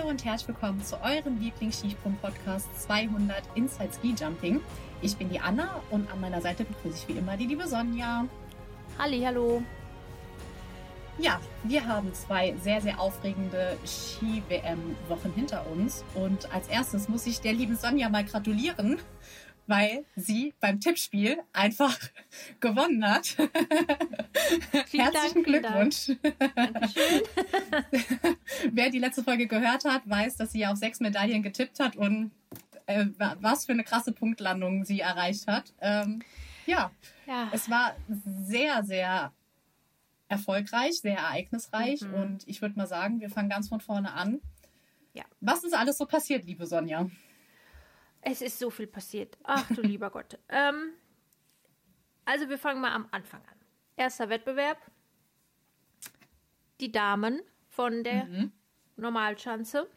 Hallo und herzlich willkommen zu eurem Lieblings-Skisprung-Podcast 200 Inside Ski Jumping. Ich bin die Anna und an meiner Seite begrüße ich wie immer die liebe Sonja. Halli, hallo. Ja, wir haben zwei sehr, sehr aufregende Ski-WM-Wochen hinter uns. Und als erstes muss ich der lieben Sonja mal gratulieren, weil sie beim Tippspiel einfach gewonnen hat. Herzlichen Dank, Glückwunsch. Dankeschön. Wer die letzte Folge gehört hat, weiß, dass sie auf sechs Medaillen getippt hat und äh, was für eine krasse Punktlandung sie erreicht hat. Ähm, ja, Ja. es war sehr, sehr erfolgreich, sehr ereignisreich Mhm. und ich würde mal sagen, wir fangen ganz von vorne an. Ja. Was ist alles so passiert, liebe Sonja? Es ist so viel passiert. Ach du lieber Gott. Ähm, also wir fangen mal am Anfang an. Erster Wettbewerb. Die Damen von der Normalschanze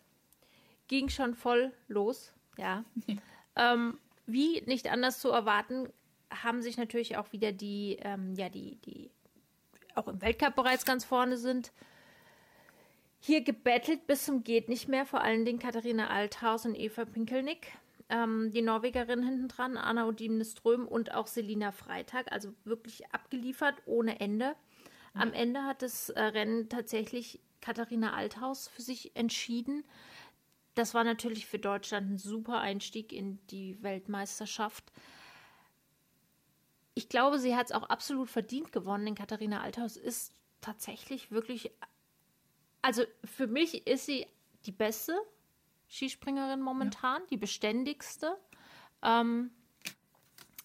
ging schon voll los. Ja. ähm, wie nicht anders zu erwarten, haben sich natürlich auch wieder die, ähm, ja, die, die auch im Weltcup bereits ganz vorne sind, hier gebettelt bis zum geht nicht mehr, vor allen Dingen Katharina Althaus und Eva Pinkelnick. Ähm, die Norwegerin hinten dran, Anna Odine Ström und auch Selina Freitag, also wirklich abgeliefert ohne Ende. Am Ende hat das äh, Rennen tatsächlich Katharina Althaus für sich entschieden. Das war natürlich für Deutschland ein super Einstieg in die Weltmeisterschaft. Ich glaube, sie hat es auch absolut verdient gewonnen, denn Katharina Althaus ist tatsächlich wirklich also für mich ist sie die beste Skispringerin momentan, die beständigste. Ähm,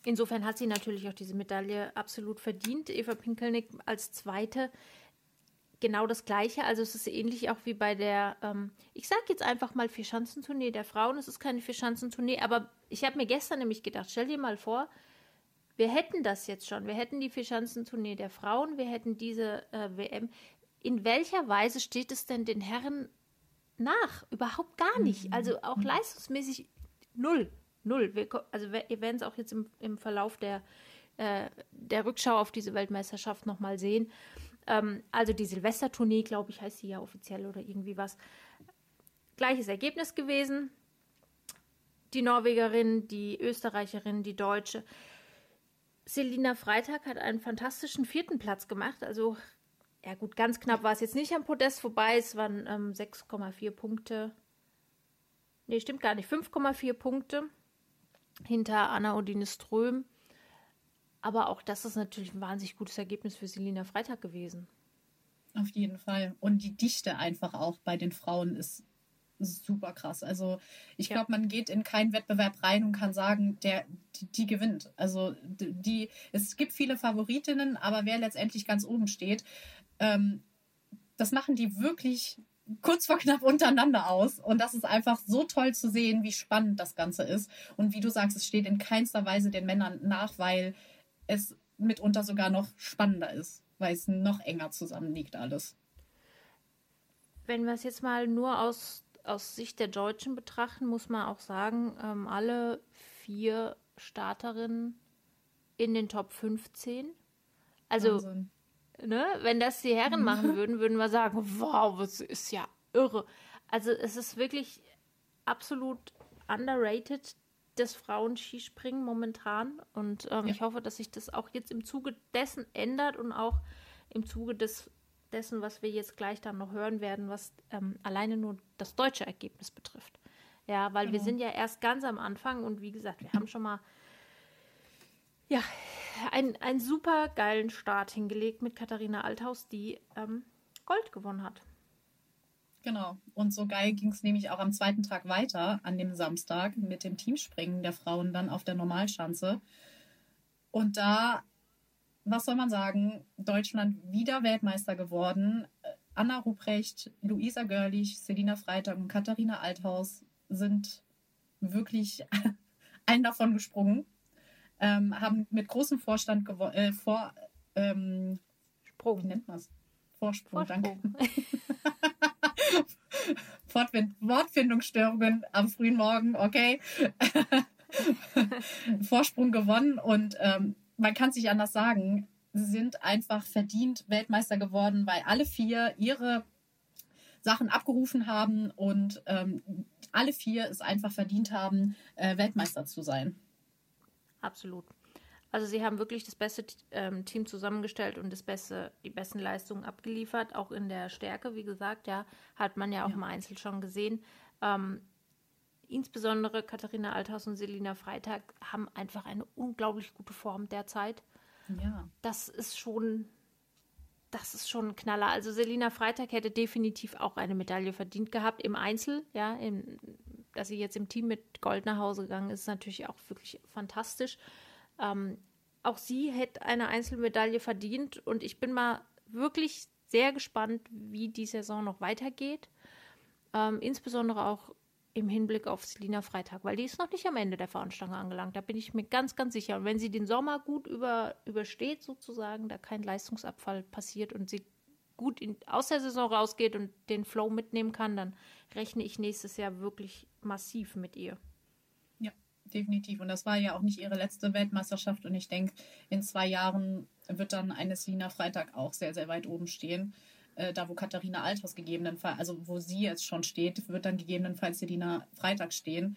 insofern hat sie natürlich auch diese Medaille absolut verdient. Eva Pinkelnick als zweite genau das gleiche. Also es ist ähnlich auch wie bei der, ähm, ich sage jetzt einfach mal Vierschanzentournee der Frauen. Es ist keine Vierschanzentournee, aber ich habe mir gestern nämlich gedacht, stell dir mal vor, wir hätten das jetzt schon. Wir hätten die Vierschanzentournee der Frauen, wir hätten diese äh, WM. In welcher Weise steht es denn den Herren nach? Überhaupt gar nicht. Also auch leistungsmäßig null. Null. Wir, also wir- ihr werdet es auch jetzt im, im Verlauf der, äh, der Rückschau auf diese Weltmeisterschaft nochmal sehen. Ähm, also die Silvestertournee, glaube ich, heißt sie ja offiziell oder irgendwie was. Gleiches Ergebnis gewesen. Die Norwegerin, die Österreicherin, die Deutsche. Selina Freitag hat einen fantastischen vierten Platz gemacht. Also, ja gut, ganz knapp war es jetzt nicht am Podest vorbei. Es waren ähm, 6,4 Punkte. Nee, stimmt gar nicht. 5,4 Punkte hinter Anna Odine Ström. Aber auch das ist natürlich ein wahnsinnig gutes Ergebnis für Selina Freitag gewesen. Auf jeden Fall. Und die Dichte einfach auch bei den Frauen ist super krass. Also ich Ja. glaube, man geht in keinen Wettbewerb rein und kann sagen, der die, die gewinnt. Also die es gibt viele Favoritinnen, aber wer letztendlich ganz oben steht, ähm, das machen die wirklich kurz vor knapp untereinander aus. Und das ist einfach so toll zu sehen, wie spannend das Ganze ist. Und wie du sagst, es steht in keinster Weise den Männern nach, weil es mitunter sogar noch spannender ist, weil es noch enger zusammenliegt alles. Wenn wir es jetzt mal nur aus, aus Sicht der Deutschen betrachten, muss man auch sagen, ähm, alle vier Starterinnen in den Top 15. Also, Wahnsinn. Ne, wenn das die Herren machen würden, würden wir sagen, wow, das ist ja irre. Also es ist wirklich absolut underrated, das Frauenskispringen momentan. Und ähm, Ja. ich hoffe, dass sich das auch jetzt im Zuge dessen ändert und auch im Zuge des, dessen, was wir jetzt gleich dann noch hören werden, was ähm, alleine nur das deutsche Ergebnis betrifft. Ja, weil wir Genau. sind ja erst ganz am Anfang und wie gesagt, wir haben schon mal ja, einen, einen super geilen Start hingelegt mit Katharina Althaus, die ähm, Gold gewonnen hat. Genau. Und so geil ging es nämlich auch am zweiten Tag weiter, an dem Samstag, mit dem Teamspringen der Frauen dann auf der Normalschanze. Und da, was soll man sagen, Deutschland wieder Weltmeister geworden. Anna Ruprecht, Luisa Görlich, Selina Freitag und Katharina Althaus sind wirklich allen davon gesprungen, ähm, haben mit großem Vorstand gewo- äh, vor, ähm, wie Sprung. nennt man es? Vorsprung, danke. Vorsprung. Fortwind Wortfindungsstörungen am frühen Morgen, okay. Vorsprung gewonnen und ähm, man kann es nicht anders sagen. Sie sind einfach verdient Weltmeister geworden, weil alle vier ihre Sachen abgerufen haben und ähm, alle vier es einfach verdient haben, äh, Weltmeister zu sein. Absolut. Also sie haben wirklich das beste ähm, Team zusammengestellt und das beste, die besten Leistungen abgeliefert, auch in der Stärke, wie gesagt, ja, hat man ja auch ja. im Einzel schon gesehen. Ähm, insbesondere Katharina Althaus und Selina Freitag haben einfach eine unglaublich gute Form derzeit. Ja. Das ist schon, das ist schon ein Knaller. Also Selina Freitag hätte definitiv auch eine Medaille verdient gehabt im Einzel, ja, im, dass sie jetzt im Team mit Gold nach Hause gegangen ist, ist natürlich auch wirklich fantastisch. Ähm, auch sie hätte eine Einzelmedaille verdient und ich bin mal wirklich sehr gespannt, wie die Saison noch weitergeht. Ähm, insbesondere auch im Hinblick auf Selina Freitag, weil die ist noch nicht am Ende der Veranstaltung angelangt. Da bin ich mir ganz, ganz sicher. Und wenn sie den Sommer gut über, übersteht, sozusagen, da kein Leistungsabfall passiert und sie gut in, aus der Saison rausgeht und den Flow mitnehmen kann, dann rechne ich nächstes Jahr wirklich massiv mit ihr definitiv. Und das war ja auch nicht ihre letzte Weltmeisterschaft. Und ich denke, in zwei Jahren wird dann eine Selina Freitag auch sehr, sehr weit oben stehen. Äh, da, wo Katharina Althaus gegebenenfalls, also wo sie jetzt schon steht, wird dann gegebenenfalls Selina Freitag stehen.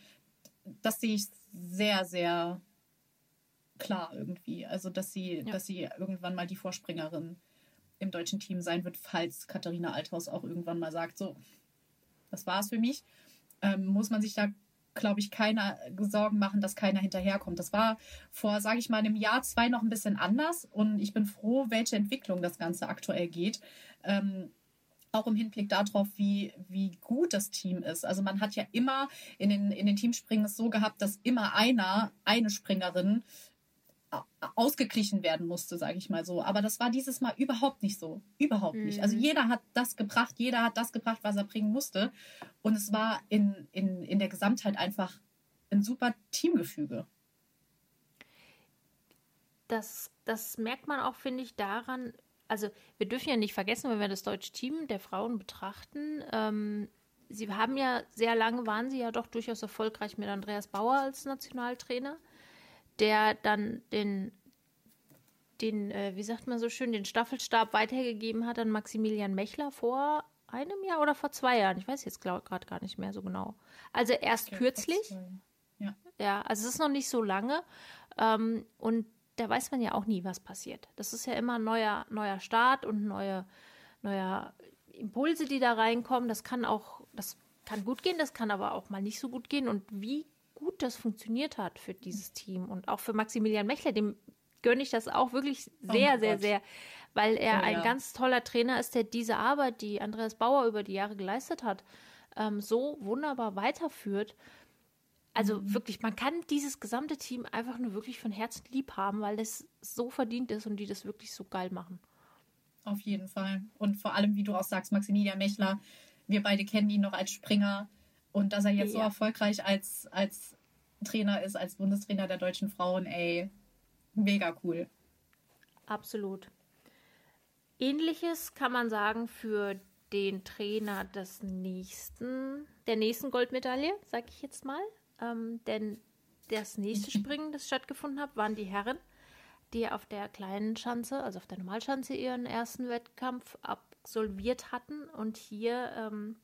Das sehe ich sehr, sehr klar irgendwie. Also, dass sie, ja. dass sie irgendwann mal die Vorspringerin im deutschen Team sein wird, falls Katharina Althaus auch irgendwann mal sagt, so, das war's für mich. Ähm, muss man sich da glaube ich, keiner Sorgen machen, dass keiner hinterherkommt. Das war vor, sage ich mal, einem Jahr, zwei noch ein bisschen anders und ich bin froh, welche Entwicklung das Ganze aktuell geht. Ähm, auch im Hinblick darauf, wie, wie gut das Team ist. Also man hat ja immer in den, in den Teamspringen es so gehabt, dass immer einer, eine Springerin ausgeglichen werden musste, sage ich mal so. Aber das war dieses Mal überhaupt nicht so. Überhaupt mhm. nicht. Also mhm. jeder hat das gebracht, jeder hat das gebracht, was er bringen musste. Und es war in, in, in der Gesamtheit einfach ein super Teamgefüge. Das, das merkt man auch, finde ich, daran, also wir dürfen ja nicht vergessen, wenn wir das deutsche Team der Frauen betrachten, ähm, sie haben ja sehr lange, waren sie ja doch durchaus erfolgreich mit Andreas Bauer als Nationaltrainer der dann den, den äh, wie sagt man so schön, den Staffelstab weitergegeben hat an Maximilian Mechler vor einem Jahr oder vor zwei Jahren. Ich weiß jetzt gerade gar nicht mehr so genau. Also erst okay, kürzlich. Ja. ja, also es ist noch nicht so lange. Ähm, und da weiß man ja auch nie, was passiert. Das ist ja immer ein neuer, neuer Start und neue, neuer Impulse, die da reinkommen. Das kann auch, das kann gut gehen, das kann aber auch mal nicht so gut gehen. Und wie gut das funktioniert hat für dieses Team und auch für Maximilian Mechler, dem gönne ich das auch wirklich sehr, oh sehr, Gott. sehr, weil er oh, ein ja. ganz toller Trainer ist, der diese Arbeit, die Andreas Bauer über die Jahre geleistet hat, ähm, so wunderbar weiterführt. Also mhm. wirklich, man kann dieses gesamte Team einfach nur wirklich von Herzen lieb haben, weil es so verdient ist und die das wirklich so geil machen. Auf jeden Fall. Und vor allem, wie du auch sagst, Maximilian Mechler, wir beide kennen ihn noch als Springer und dass er jetzt ja. so erfolgreich als, als Trainer ist, als Bundestrainer der deutschen Frauen, ey, mega cool. Absolut. Ähnliches kann man sagen für den Trainer des nächsten, der nächsten Goldmedaille, sag ich jetzt mal. Ähm, denn das nächste Springen, das stattgefunden hat, waren die Herren, die auf der kleinen Schanze, also auf der Normalschanze, ihren ersten Wettkampf absolviert hatten. Und hier ähm,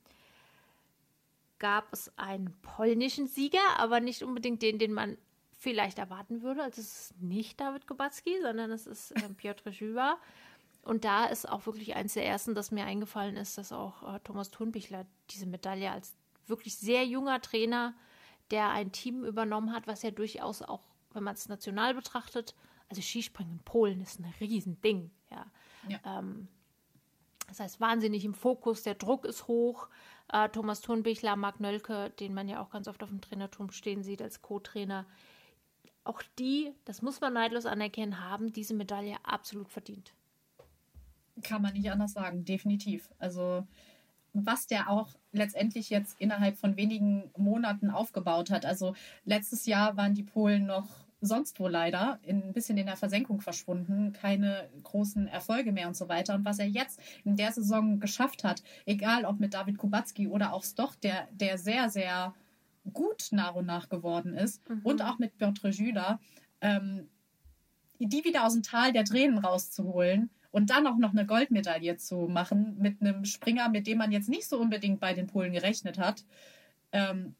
gab es einen polnischen Sieger, aber nicht unbedingt den, den man vielleicht erwarten würde. Also es ist nicht David Kubacki, sondern es ist äh, Piotr Żywa. Und da ist auch wirklich eins der ersten, das mir eingefallen ist, dass auch äh, Thomas Thunbichler diese Medaille als wirklich sehr junger Trainer, der ein Team übernommen hat, was ja durchaus auch, wenn man es national betrachtet, also Skispringen in Polen ist ein Riesending. Ja. ja. Ähm, das heißt, wahnsinnig im Fokus, der Druck ist hoch. Äh, Thomas Thunbichler, Marc Nölke, den man ja auch ganz oft auf dem Trainerturm stehen sieht als Co-Trainer. Auch die, das muss man neidlos anerkennen, haben diese Medaille absolut verdient. Kann man nicht anders sagen, definitiv. Also was der auch letztendlich jetzt innerhalb von wenigen Monaten aufgebaut hat. Also letztes Jahr waren die Polen noch sonst wo leider in, ein bisschen in der Versenkung verschwunden, keine großen Erfolge mehr und so weiter. Und was er jetzt in der Saison geschafft hat, egal ob mit David Kubacki oder auch Stoch, der, der sehr, sehr gut nach und nach geworden ist, mhm. und auch mit Bertre Jüler, ähm, die wieder aus dem Tal der Tränen rauszuholen Und dann auch noch eine Goldmedaille zu machen mit einem Springer, mit dem man jetzt nicht so unbedingt bei den Polen gerechnet hat, ähm,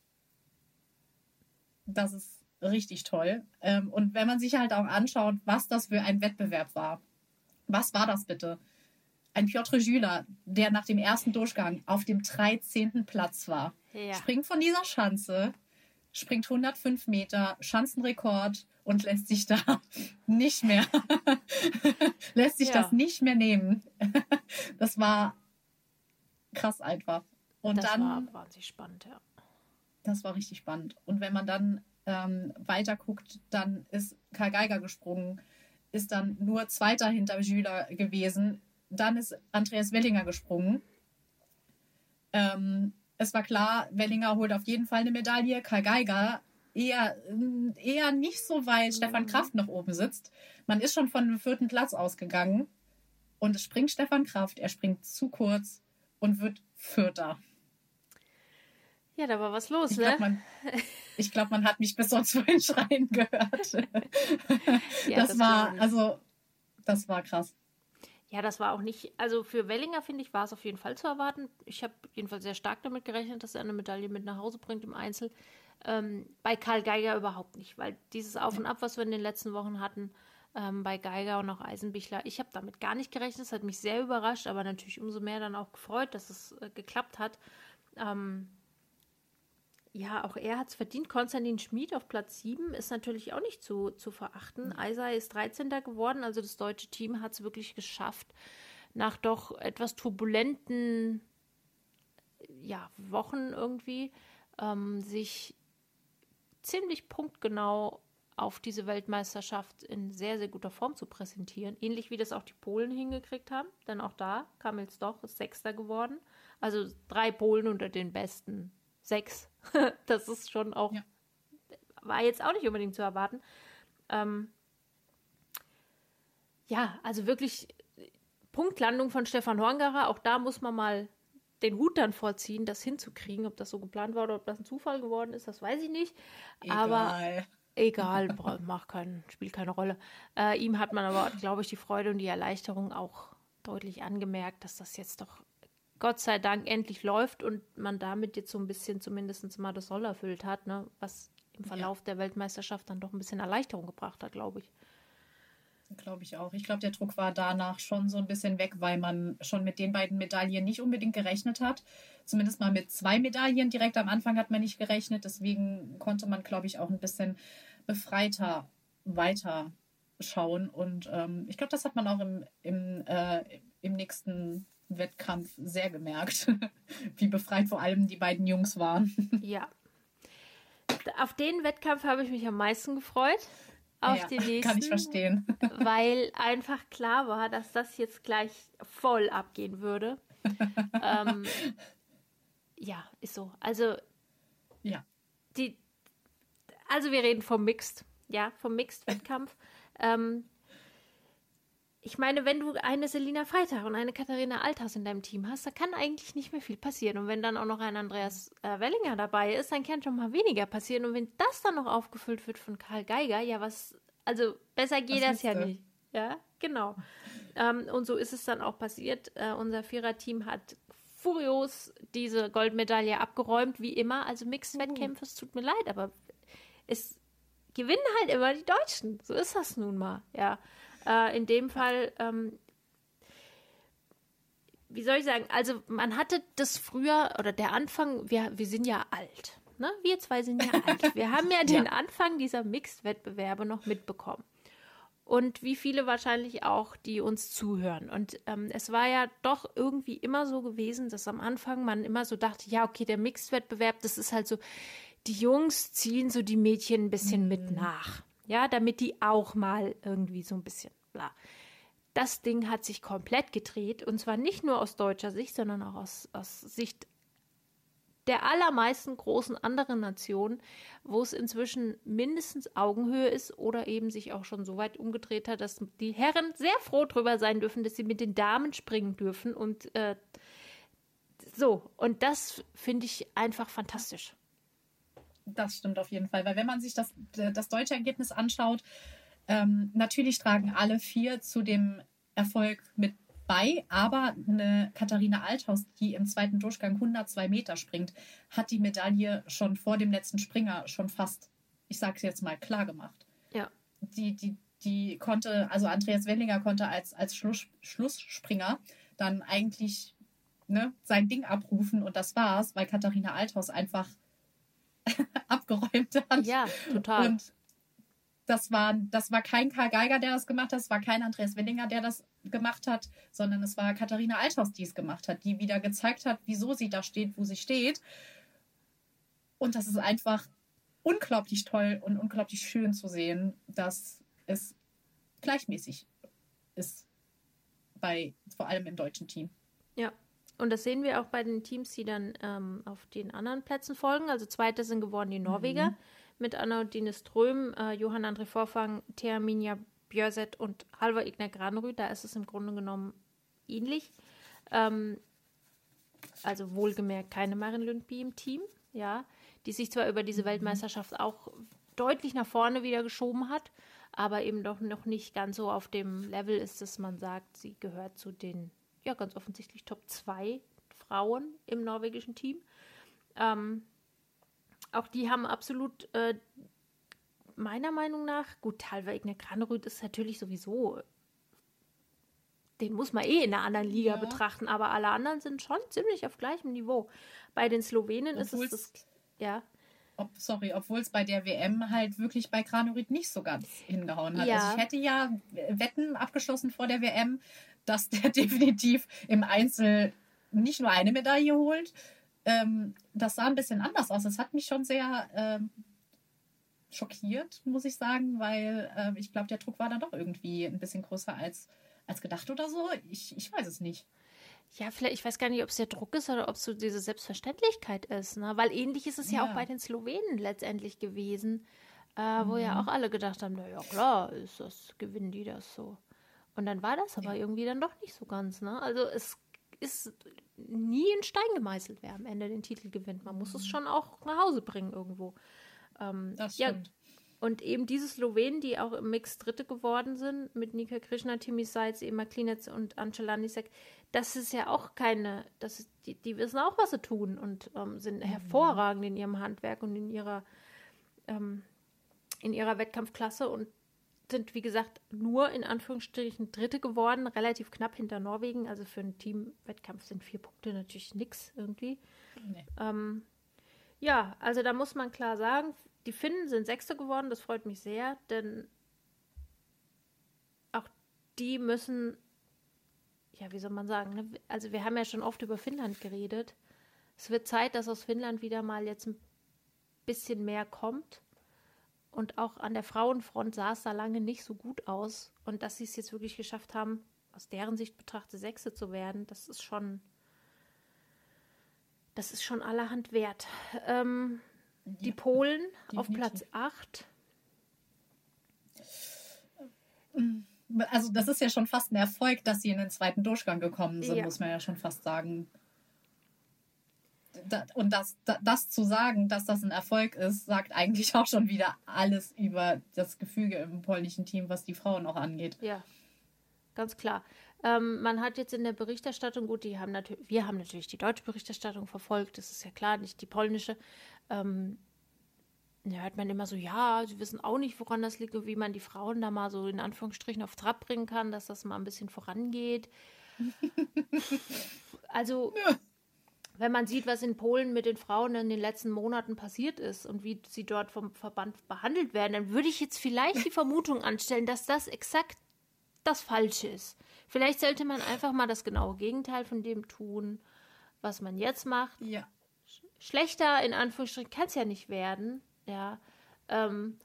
das ist richtig toll. Ähm, und wenn man sich halt auch anschaut, was das für ein Wettbewerb war. Was war das bitte? Ein Piotr Jüler, der nach dem ersten Durchgang auf dem 13. Platz war, ja. springt von dieser Schanze, springt 105 Meter, Schanzenrekord und lässt sich da nicht mehr, lässt sich ja. das nicht mehr nehmen. das war krass einfach. Und das dann, war wahnsinnig spannend, ja. Das war richtig spannend. Und wenn man dann ähm, weiter guckt, dann ist Karl Geiger gesprungen, ist dann nur Zweiter hinter Schüler gewesen. Dann ist Andreas Wellinger gesprungen. Ähm, es war klar, Wellinger holt auf jeden Fall eine Medaille. Karl Geiger eher, eher nicht so, weil Stefan mhm. Kraft noch oben sitzt. Man ist schon von dem vierten Platz ausgegangen. Und es springt Stefan Kraft. Er springt zu kurz und wird Vierter. Ja, da war was los, ich ne? Glaub, man, ich glaube, man hat mich bis sonst vorhin schreien gehört. ja, das, das, war, also, das war krass. Ja, das war auch nicht, also für Wellinger, finde ich, war es auf jeden Fall zu erwarten. Ich habe jedenfalls sehr stark damit gerechnet, dass er eine Medaille mit nach Hause bringt im Einzel. Ähm, bei Karl Geiger überhaupt nicht, weil dieses Auf und Ab, was wir in den letzten Wochen hatten, ähm, bei Geiger und auch Eisenbichler, ich habe damit gar nicht gerechnet. Es hat mich sehr überrascht, aber natürlich umso mehr dann auch gefreut, dass es äh, geklappt hat. Ähm, ja, auch er hat es verdient. Konstantin Schmid auf Platz 7 ist natürlich auch nicht zu, zu verachten. Eisei ist 13. geworden, also das deutsche Team hat es wirklich geschafft, nach doch etwas turbulenten ja, Wochen irgendwie, ähm, sich ziemlich punktgenau auf diese Weltmeisterschaft in sehr, sehr guter Form zu präsentieren. Ähnlich wie das auch die Polen hingekriegt haben, denn auch da kam jetzt doch ist Sechster geworden. Also drei Polen unter den besten sechs. das ist schon auch, ja. war jetzt auch nicht unbedingt zu erwarten. Ähm, ja, also wirklich Punktlandung von Stefan Horngacher. Auch da muss man mal den Hut dann vorziehen, das hinzukriegen. Ob das so geplant war oder ob das ein Zufall geworden ist, das weiß ich nicht. Egal. Aber egal, macht kein, spielt keine Rolle. Äh, ihm hat man aber, glaube ich, die Freude und die Erleichterung auch deutlich angemerkt, dass das jetzt doch Gott sei Dank endlich läuft und man damit jetzt so ein bisschen zumindest mal das Soll erfüllt hat, ne? was im Verlauf ja. der Weltmeisterschaft dann doch ein bisschen Erleichterung gebracht hat, glaube ich. Glaube ich auch. Ich glaube, der Druck war danach schon so ein bisschen weg, weil man schon mit den beiden Medaillen nicht unbedingt gerechnet hat. Zumindest mal mit zwei Medaillen direkt am Anfang hat man nicht gerechnet. Deswegen konnte man, glaube ich, auch ein bisschen befreiter weiterschauen. Und ähm, ich glaube, das hat man auch im, im, äh, im nächsten Wettkampf sehr gemerkt, wie befreit vor allem die beiden Jungs waren. Ja. Auf den Wettkampf habe ich mich am meisten gefreut. Auf ja, den nächsten. Kann ich verstehen. Weil einfach klar war, dass das jetzt gleich voll abgehen würde. ähm, ja, ist so. Also. Ja. Die, also wir reden vom Mixed, ja, vom Mixed-Wettkampf. ähm, ich meine, wenn du eine Selina Freitag und eine Katharina Althaus in deinem Team hast, da kann eigentlich nicht mehr viel passieren. Und wenn dann auch noch ein Andreas äh, Wellinger dabei ist, dann kann schon mal weniger passieren. Und wenn das dann noch aufgefüllt wird von Karl Geiger, ja, was, also besser geht was das ja nicht. Ja, genau. Ähm, und so ist es dann auch passiert. Äh, unser Viererteam hat furios diese Goldmedaille abgeräumt, wie immer. Also Mixed-Wettkämpfe, es tut mir leid, aber es gewinnen halt immer die Deutschen. So ist das nun mal, ja. Äh, in dem Fall, ähm, wie soll ich sagen, also man hatte das früher, oder der Anfang, wir, wir sind ja alt. Ne? Wir zwei sind ja alt. Wir haben ja den ja. Anfang dieser Mixed-Wettbewerbe noch mitbekommen. Und wie viele wahrscheinlich auch, die uns zuhören. Und ähm, es war ja doch irgendwie immer so gewesen, dass am Anfang man immer so dachte, ja, okay, der Mixed-Wettbewerb, das ist halt so, die Jungs ziehen so die Mädchen ein bisschen mhm. mit nach. Ja, damit die auch mal irgendwie so ein bisschen bla. Das Ding hat sich komplett gedreht und zwar nicht nur aus deutscher Sicht, sondern auch aus, aus Sicht der allermeisten großen anderen Nationen, wo es inzwischen mindestens Augenhöhe ist oder eben sich auch schon so weit umgedreht hat, dass die Herren sehr froh darüber sein dürfen, dass sie mit den Damen springen dürfen und äh, so. Und das finde ich einfach fantastisch. Das stimmt auf jeden Fall, weil wenn man sich das, das deutsche Ergebnis anschaut, ähm, natürlich tragen alle vier zu dem Erfolg mit bei, aber eine Katharina Althaus, die im zweiten Durchgang 102 Meter springt, hat die Medaille schon vor dem letzten Springer schon fast, ich sage es jetzt mal, klar gemacht. Ja. Die, die, die konnte, also Andreas Wellinger konnte als, als Schluss, Schlussspringer dann eigentlich ne, sein Ding abrufen und das war's, weil Katharina Althaus einfach abgeräumt hat. Ja, total. Und das war, das war kein Karl Geiger, der das gemacht hat, es war kein Andreas Wellinger, der das gemacht hat, sondern es war Katharina Althaus, die es gemacht hat, die wieder gezeigt hat, wieso sie da steht, wo sie steht. Und das ist einfach unglaublich toll und unglaublich schön zu sehen, dass es gleichmäßig ist bei vor allem im deutschen Team. Ja, und das sehen wir auch bei den Teams, die dann ähm, auf den anderen Plätzen folgen. Also zweite sind geworden die Norweger mhm. Mit Anna und Dine Ström, äh, Johann André Vorfang, Thea Minja Björset und Halvor Ignar Granerud. Da ist es im Grunde genommen ähnlich. Ähm, also wohlgemerkt keine Marin Lundby im Team, ja, die sich zwar über diese mhm. Weltmeisterschaft auch deutlich nach vorne wieder geschoben hat, aber eben doch noch nicht ganz so auf dem Level ist, dass man sagt, sie gehört zu den, ja, ganz offensichtlich Top 2 Frauen im norwegischen Team. Ähm, auch die haben absolut äh, meiner Meinung nach, gut, Talver Igner Granerüth ist natürlich sowieso, den muss man eh in einer anderen Liga ja. betrachten, aber alle anderen sind schon ziemlich auf gleichem Niveau. Bei den Slowenen Obwohl's, ist es das, ja. Ob, sorry, obwohl es bei der WM halt wirklich bei Granerüth nicht so ganz hingehauen hat. Ja. Also ich hätte ja Wetten abgeschlossen vor der WM, dass der definitiv im Einzel nicht nur eine Medaille holt. Ähm, das sah ein bisschen anders aus. Das hat mich schon sehr ähm, schockiert, muss ich sagen, weil äh, ich glaube, der Druck war dann doch irgendwie ein bisschen größer als, als gedacht oder so. Ich, ich weiß es nicht. Ja, vielleicht, ich weiß gar nicht, ob es der Druck ist oder ob es so diese Selbstverständlichkeit ist, ne? Weil ähnlich ist es ja, ja auch bei den Slowenen letztendlich gewesen, äh, mhm. wo ja mhm. auch alle gedacht haben, naja, klar, ist das, gewinnen die das so. Und dann war das aber ja. irgendwie dann doch nicht so ganz, ne? Also es ist nie in Stein gemeißelt, wer am Ende den Titel gewinnt. Man muss mhm. es schon auch nach Hause bringen irgendwo. Ähm, das stimmt. Ja, und eben diese Slowenen, die auch im Mix Dritte geworden sind, mit Nika Krishna, Timi Seitz, Ema Klinetz und Angela Nisek, das ist ja auch keine, das ist, die, die wissen auch, was sie tun und ähm, sind mhm. hervorragend in ihrem Handwerk und in ihrer, ähm, in ihrer Wettkampfklasse und sind, wie gesagt, nur in Anführungsstrichen Dritte geworden, relativ knapp hinter Norwegen. Also für einen Teamwettkampf sind vier Punkte natürlich nichts irgendwie. Nee. Ähm, ja, also da muss man klar sagen, die Finnen sind Sechste geworden, das freut mich sehr, denn auch die müssen, ja, wie soll man sagen, ne? also wir haben ja schon oft über Finnland geredet. Es wird Zeit, dass aus Finnland wieder mal jetzt ein bisschen mehr kommt. Und auch an der Frauenfront sah es da lange nicht so gut aus. Und dass sie es jetzt wirklich geschafft haben, aus deren Sicht betrachtet Sechste zu werden, das ist schon das ist schon allerhand wert. Ähm, ja, die Polen definitiv. auf Platz 8. Also das ist ja schon fast ein Erfolg, dass sie in den zweiten Durchgang gekommen sind, ja. muss man ja schon fast sagen. Und das, das zu sagen, dass das ein Erfolg ist, sagt eigentlich auch schon wieder alles über das Gefüge im polnischen Team, was die Frauen auch angeht. Ja, ganz klar. Ähm, man hat jetzt in der Berichterstattung, gut, die haben natürlich, wir haben natürlich die deutsche Berichterstattung verfolgt, das ist ja klar, nicht die polnische. Ähm, da hört man immer so, ja, sie wissen auch nicht, woran das liegt, wie man die Frauen da mal so in Anführungsstrichen auf Trab bringen kann, dass das mal ein bisschen vorangeht. also, wenn man sieht, was in Polen mit den Frauen in den letzten Monaten passiert ist und wie sie dort vom Verband behandelt werden, dann würde ich jetzt vielleicht die Vermutung anstellen, dass das exakt das Falsche ist. Vielleicht sollte man einfach mal das genaue Gegenteil von dem tun, was man jetzt macht. Ja. Schlechter in Anführungsstrichen kann es ja nicht werden. Ja. Ähm,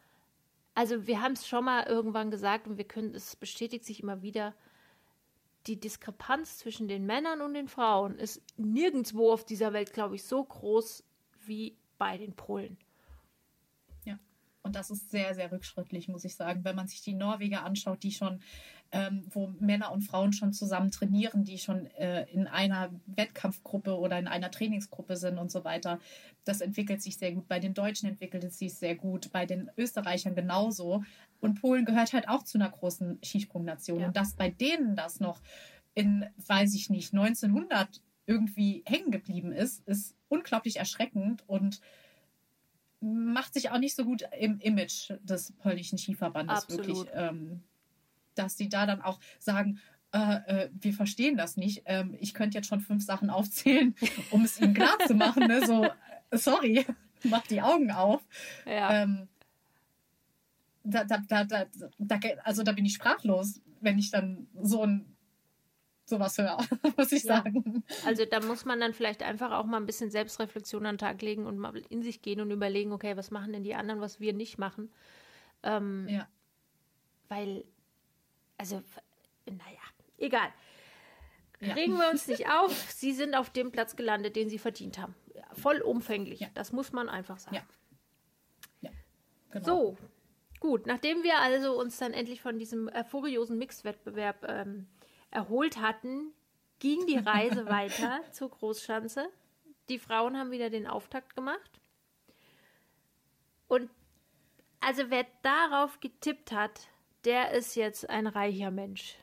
also wir haben es schon mal irgendwann gesagt und wir können, es bestätigt sich immer wieder, die Diskrepanz zwischen den Männern und den Frauen ist nirgendwo auf dieser Welt, glaube ich, so groß wie bei den Polen. Ja. Und das ist sehr, sehr rückschrittlich, muss ich sagen. Wenn man sich die Norweger anschaut, die schon, ähm, wo Männer und Frauen schon zusammen trainieren, die schon äh, in einer Wettkampfgruppe oder in einer Trainingsgruppe sind und so weiter. Das entwickelt sich sehr gut. Bei den Deutschen entwickelt es sich sehr gut, bei den Österreichern genauso. Und Polen gehört halt auch zu einer großen Skisprungnation. Ja. Und dass bei denen das noch in, weiß ich nicht, 1900 irgendwie hängen geblieben ist, ist unglaublich erschreckend und macht sich auch nicht so gut im Image des polnischen Skiverbandes Absolut. wirklich, ähm, dass sie da dann auch sagen, äh, äh, wir verstehen das nicht. Ähm, ich könnte jetzt schon fünf Sachen aufzählen, um es ihnen klar zu machen. Ne? So, sorry, mach die Augen auf. Ja. Ähm, da, da, da, da, da, also da bin ich sprachlos, wenn ich dann so ein sowas höre, muss ich ja. sagen. Also da muss man dann vielleicht einfach auch mal ein bisschen Selbstreflexion an den Tag legen und mal in sich gehen und überlegen, okay, was machen denn die anderen, was wir nicht machen. Ähm, ja. Weil, also, naja, egal. Ja. Regen wir uns nicht auf. Sie sind auf dem Platz gelandet, den sie verdient haben. Vollumfänglich. Ja. Das muss man einfach sagen. Ja. Genau. So, gut. Nachdem wir also uns dann endlich von diesem äh, furiosen Mixwettbewerb ähm, erholt hatten, ging die Reise weiter zur Großschanze. Die Frauen haben wieder den Auftakt gemacht. Und also wer darauf getippt hat, der ist jetzt ein reicher Mensch.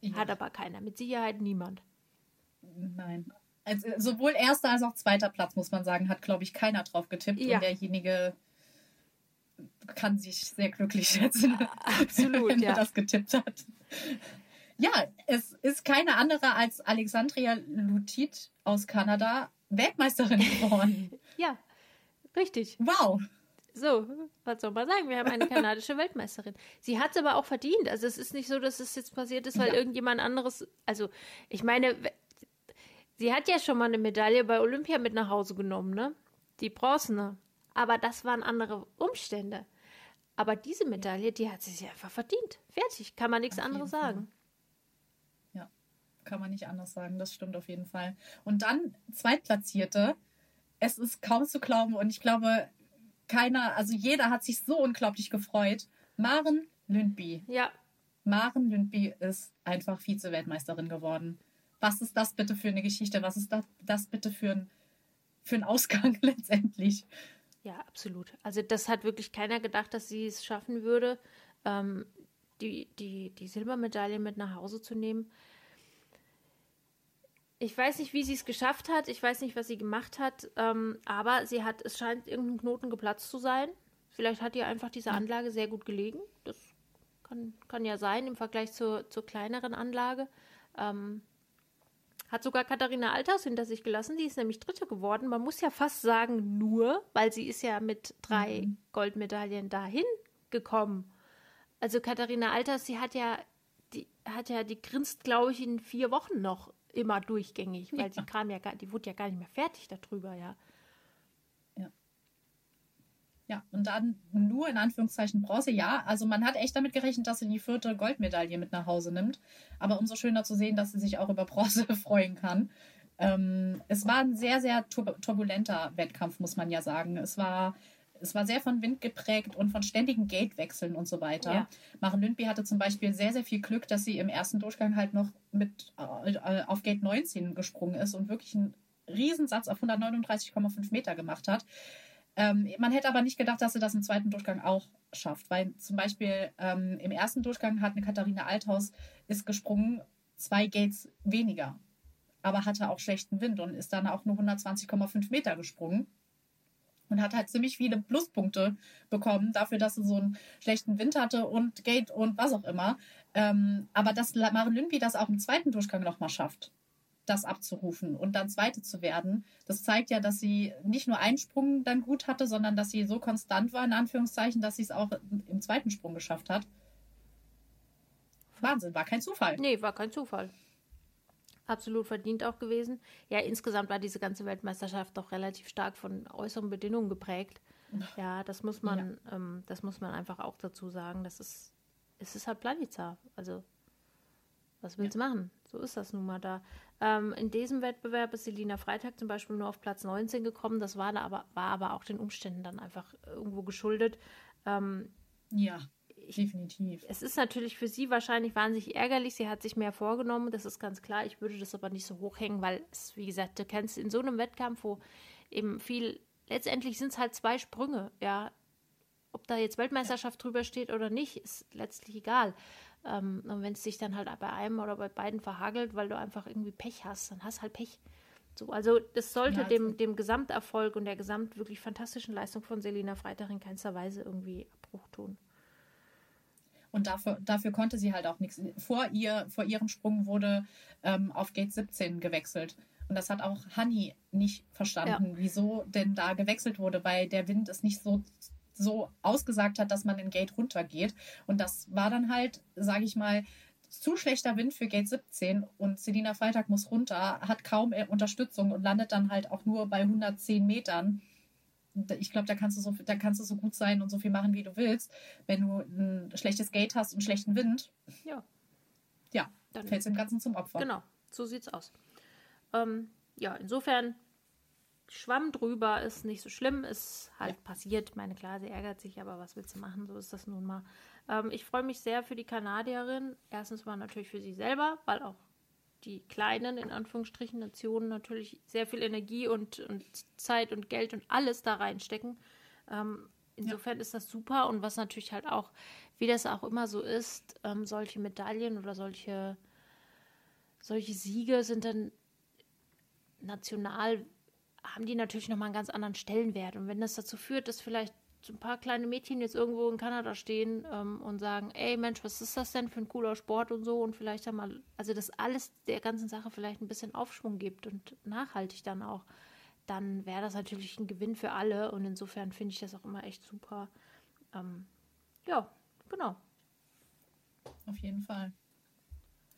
Ja. Hat aber keiner. Mit Sicherheit niemand. Nein. Also, sowohl erster als auch zweiter Platz, muss man sagen, hat, glaube ich, keiner drauf getippt. Ja. Und derjenige kann sich sehr glücklich schätzen, Absolut, wenn ja. er das getippt hat. Ja, es ist keine andere als Alexandria Lutit aus Kanada Weltmeisterin geworden. ja, richtig. Wow. So, was soll man sagen? Wir haben eine kanadische Weltmeisterin. Sie hat es aber auch verdient. Also es ist nicht so, dass es jetzt passiert ist, weil ja. irgendjemand anderes. Also ich meine, sie hat ja schon mal eine Medaille bei Olympia mit nach Hause genommen, ne? Die bronzene. Aber das waren andere Umstände. Aber diese Medaille, die hat sie sich einfach verdient. Fertig, kann man nichts anderes sagen kann man nicht anders sagen. Das stimmt auf jeden Fall. Und dann Zweitplatzierte. Es ist kaum zu glauben und ich glaube, keiner, also jeder hat sich so unglaublich gefreut. Maren Lündby. Ja. Maren Lündby ist einfach Vize-Weltmeisterin geworden. Was ist das bitte für eine Geschichte? Was ist das, das bitte für ein, für ein Ausgang letztendlich? Ja, absolut. Also das hat wirklich keiner gedacht, dass sie es schaffen würde, ähm, die, die, die Silbermedaille mit nach Hause zu nehmen. Ich weiß nicht, wie sie es geschafft hat. Ich weiß nicht, was sie gemacht hat. Ähm, aber sie hat, es scheint irgendein Knoten geplatzt zu sein. Vielleicht hat ihr einfach diese Anlage sehr gut gelegen. Das kann, kann ja sein im Vergleich zur, zur kleineren Anlage. Ähm, hat sogar Katharina Althaus hinter sich gelassen. Die ist nämlich Dritte geworden. Man muss ja fast sagen, nur, weil sie ist ja mit drei mhm. Goldmedaillen dahin gekommen. Also Katharina Althaus, sie hat ja, die hat ja, die grinst, glaube ich, in vier Wochen noch immer durchgängig, weil ja. sie kam ja gar, die wurde ja gar nicht mehr fertig darüber, ja. Ja. Ja, und dann nur in Anführungszeichen Bronze, ja. Also man hat echt damit gerechnet, dass sie die vierte Goldmedaille mit nach Hause nimmt. Aber umso schöner zu sehen, dass sie sich auch über Bronze freuen kann. Ähm, es war ein sehr, sehr turbulenter Wettkampf, muss man ja sagen. Es war es war sehr von Wind geprägt und von ständigen Gatewechseln und so weiter. Ja. Maren Lündby hatte zum Beispiel sehr, sehr viel Glück, dass sie im ersten Durchgang halt noch mit äh, auf Gate 19 gesprungen ist und wirklich einen Riesensatz auf 139,5 Meter gemacht hat. Ähm, man hätte aber nicht gedacht, dass sie das im zweiten Durchgang auch schafft, weil zum Beispiel ähm, im ersten Durchgang hat eine Katharina Althaus ist gesprungen zwei Gates weniger, aber hatte auch schlechten Wind und ist dann auch nur 120,5 Meter gesprungen und hat halt ziemlich viele Pluspunkte bekommen dafür, dass sie so einen schlechten Wind hatte und Gate und was auch immer. Ähm, aber dass Maren Lündby das auch im zweiten Durchgang nochmal schafft, das abzurufen und dann Zweite zu werden, das zeigt ja, dass sie nicht nur einen Sprung dann gut hatte, sondern dass sie so konstant war, in Anführungszeichen, dass sie es auch im zweiten Sprung geschafft hat. Wahnsinn, war kein Zufall. Nee, war kein Zufall absolut verdient auch gewesen. Ja, insgesamt war diese ganze Weltmeisterschaft doch relativ stark von äußeren Bedingungen geprägt. Ja, das muss man, ja. ähm, das muss man einfach auch dazu sagen. Das ist, es ist halt Planica. Also, was willst du ja. machen? So ist das nun mal da. Ähm, in diesem Wettbewerb ist Selina Freitag zum Beispiel nur auf Platz 19 gekommen. Das war, da aber, war aber auch den Umständen dann einfach irgendwo geschuldet. Ähm, ja, definitiv. Es ist natürlich für sie wahrscheinlich wahnsinnig ärgerlich. Sie hat sich mehr vorgenommen, das ist ganz klar. Ich würde das aber nicht so hochhängen, weil es, wie gesagt, du kennst in so einem Wettkampf, wo eben viel, letztendlich sind es halt zwei Sprünge, ja. Ob da jetzt Weltmeisterschaft ja. drüber steht oder nicht, ist letztlich egal. Ähm, und wenn es sich dann halt bei einem oder bei beiden verhagelt, weil du einfach irgendwie Pech hast, dann hast halt Pech. So, also das sollte ja, dem, also dem Gesamterfolg und der gesamt wirklich fantastischen Leistung von Selina Freitag in keinster Weise irgendwie Abbruch tun. Und dafür, dafür konnte sie halt auch nichts. Vor, ihr, vor ihrem Sprung wurde ähm, auf Gate 17 gewechselt. Und das hat auch Honey nicht verstanden, ja. wieso denn da gewechselt wurde, weil der Wind es nicht so so ausgesagt hat, dass man in Gate runtergeht. Und das war dann halt, sage ich mal, zu schlechter Wind für Gate 17 und Selina Freitag muss runter, hat kaum Unterstützung und landet dann halt auch nur bei 110 Metern. Ich glaube, da kannst du so, da kannst du so gut sein und so viel machen, wie du willst. Wenn du ein schlechtes Gate hast und schlechten Wind, ja, ja dann fällt es dem Ganzen zum Opfer. Genau, so sieht's aus. Ähm, ja, insofern Schwamm drüber ist nicht so schlimm, ist halt ja. passiert. Meine klar, sie ärgert sich, aber was willst du machen? So ist das nun mal. Ähm, ich freue mich sehr für die Kanadierin. Erstens mal natürlich für sie selber, weil auch die kleinen, in Anführungsstrichen, Nationen natürlich sehr viel Energie und, und Zeit und Geld und alles da reinstecken. Ähm, insofern ja. ist das super und was natürlich halt auch, wie das auch immer so ist, ähm, solche Medaillen oder solche, solche Siege sind dann national haben die natürlich nochmal einen ganz anderen Stellenwert. Und wenn das dazu führt, dass vielleicht so ein paar kleine Mädchen jetzt irgendwo in Kanada stehen ähm, und sagen, ey Mensch, was ist das denn für ein cooler Sport und so und vielleicht einmal, also dass alles der ganzen Sache vielleicht ein bisschen Aufschwung gibt und nachhaltig dann auch, dann wäre das natürlich ein Gewinn für alle und insofern finde ich das auch immer echt super. Ähm, ja, genau. Auf jeden Fall.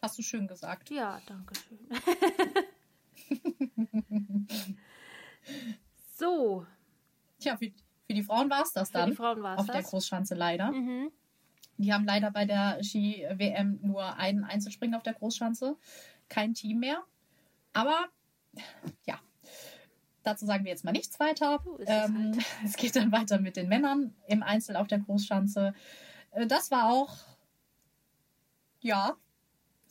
Hast du schön gesagt. Ja, danke schön. So. Tja, für, für die Frauen war es das dann. Für die Frauen war es Auf das. der Großschanze leider. Mhm. Die haben leider bei der Ski-WM nur einen Einzelspringen auf der Großschanze. Kein Team mehr. Aber ja, dazu sagen wir jetzt mal nichts weiter. So ähm, halt. Es geht dann weiter mit den Männern im Einzel auf der Großschanze. Äh, das war auch, ja,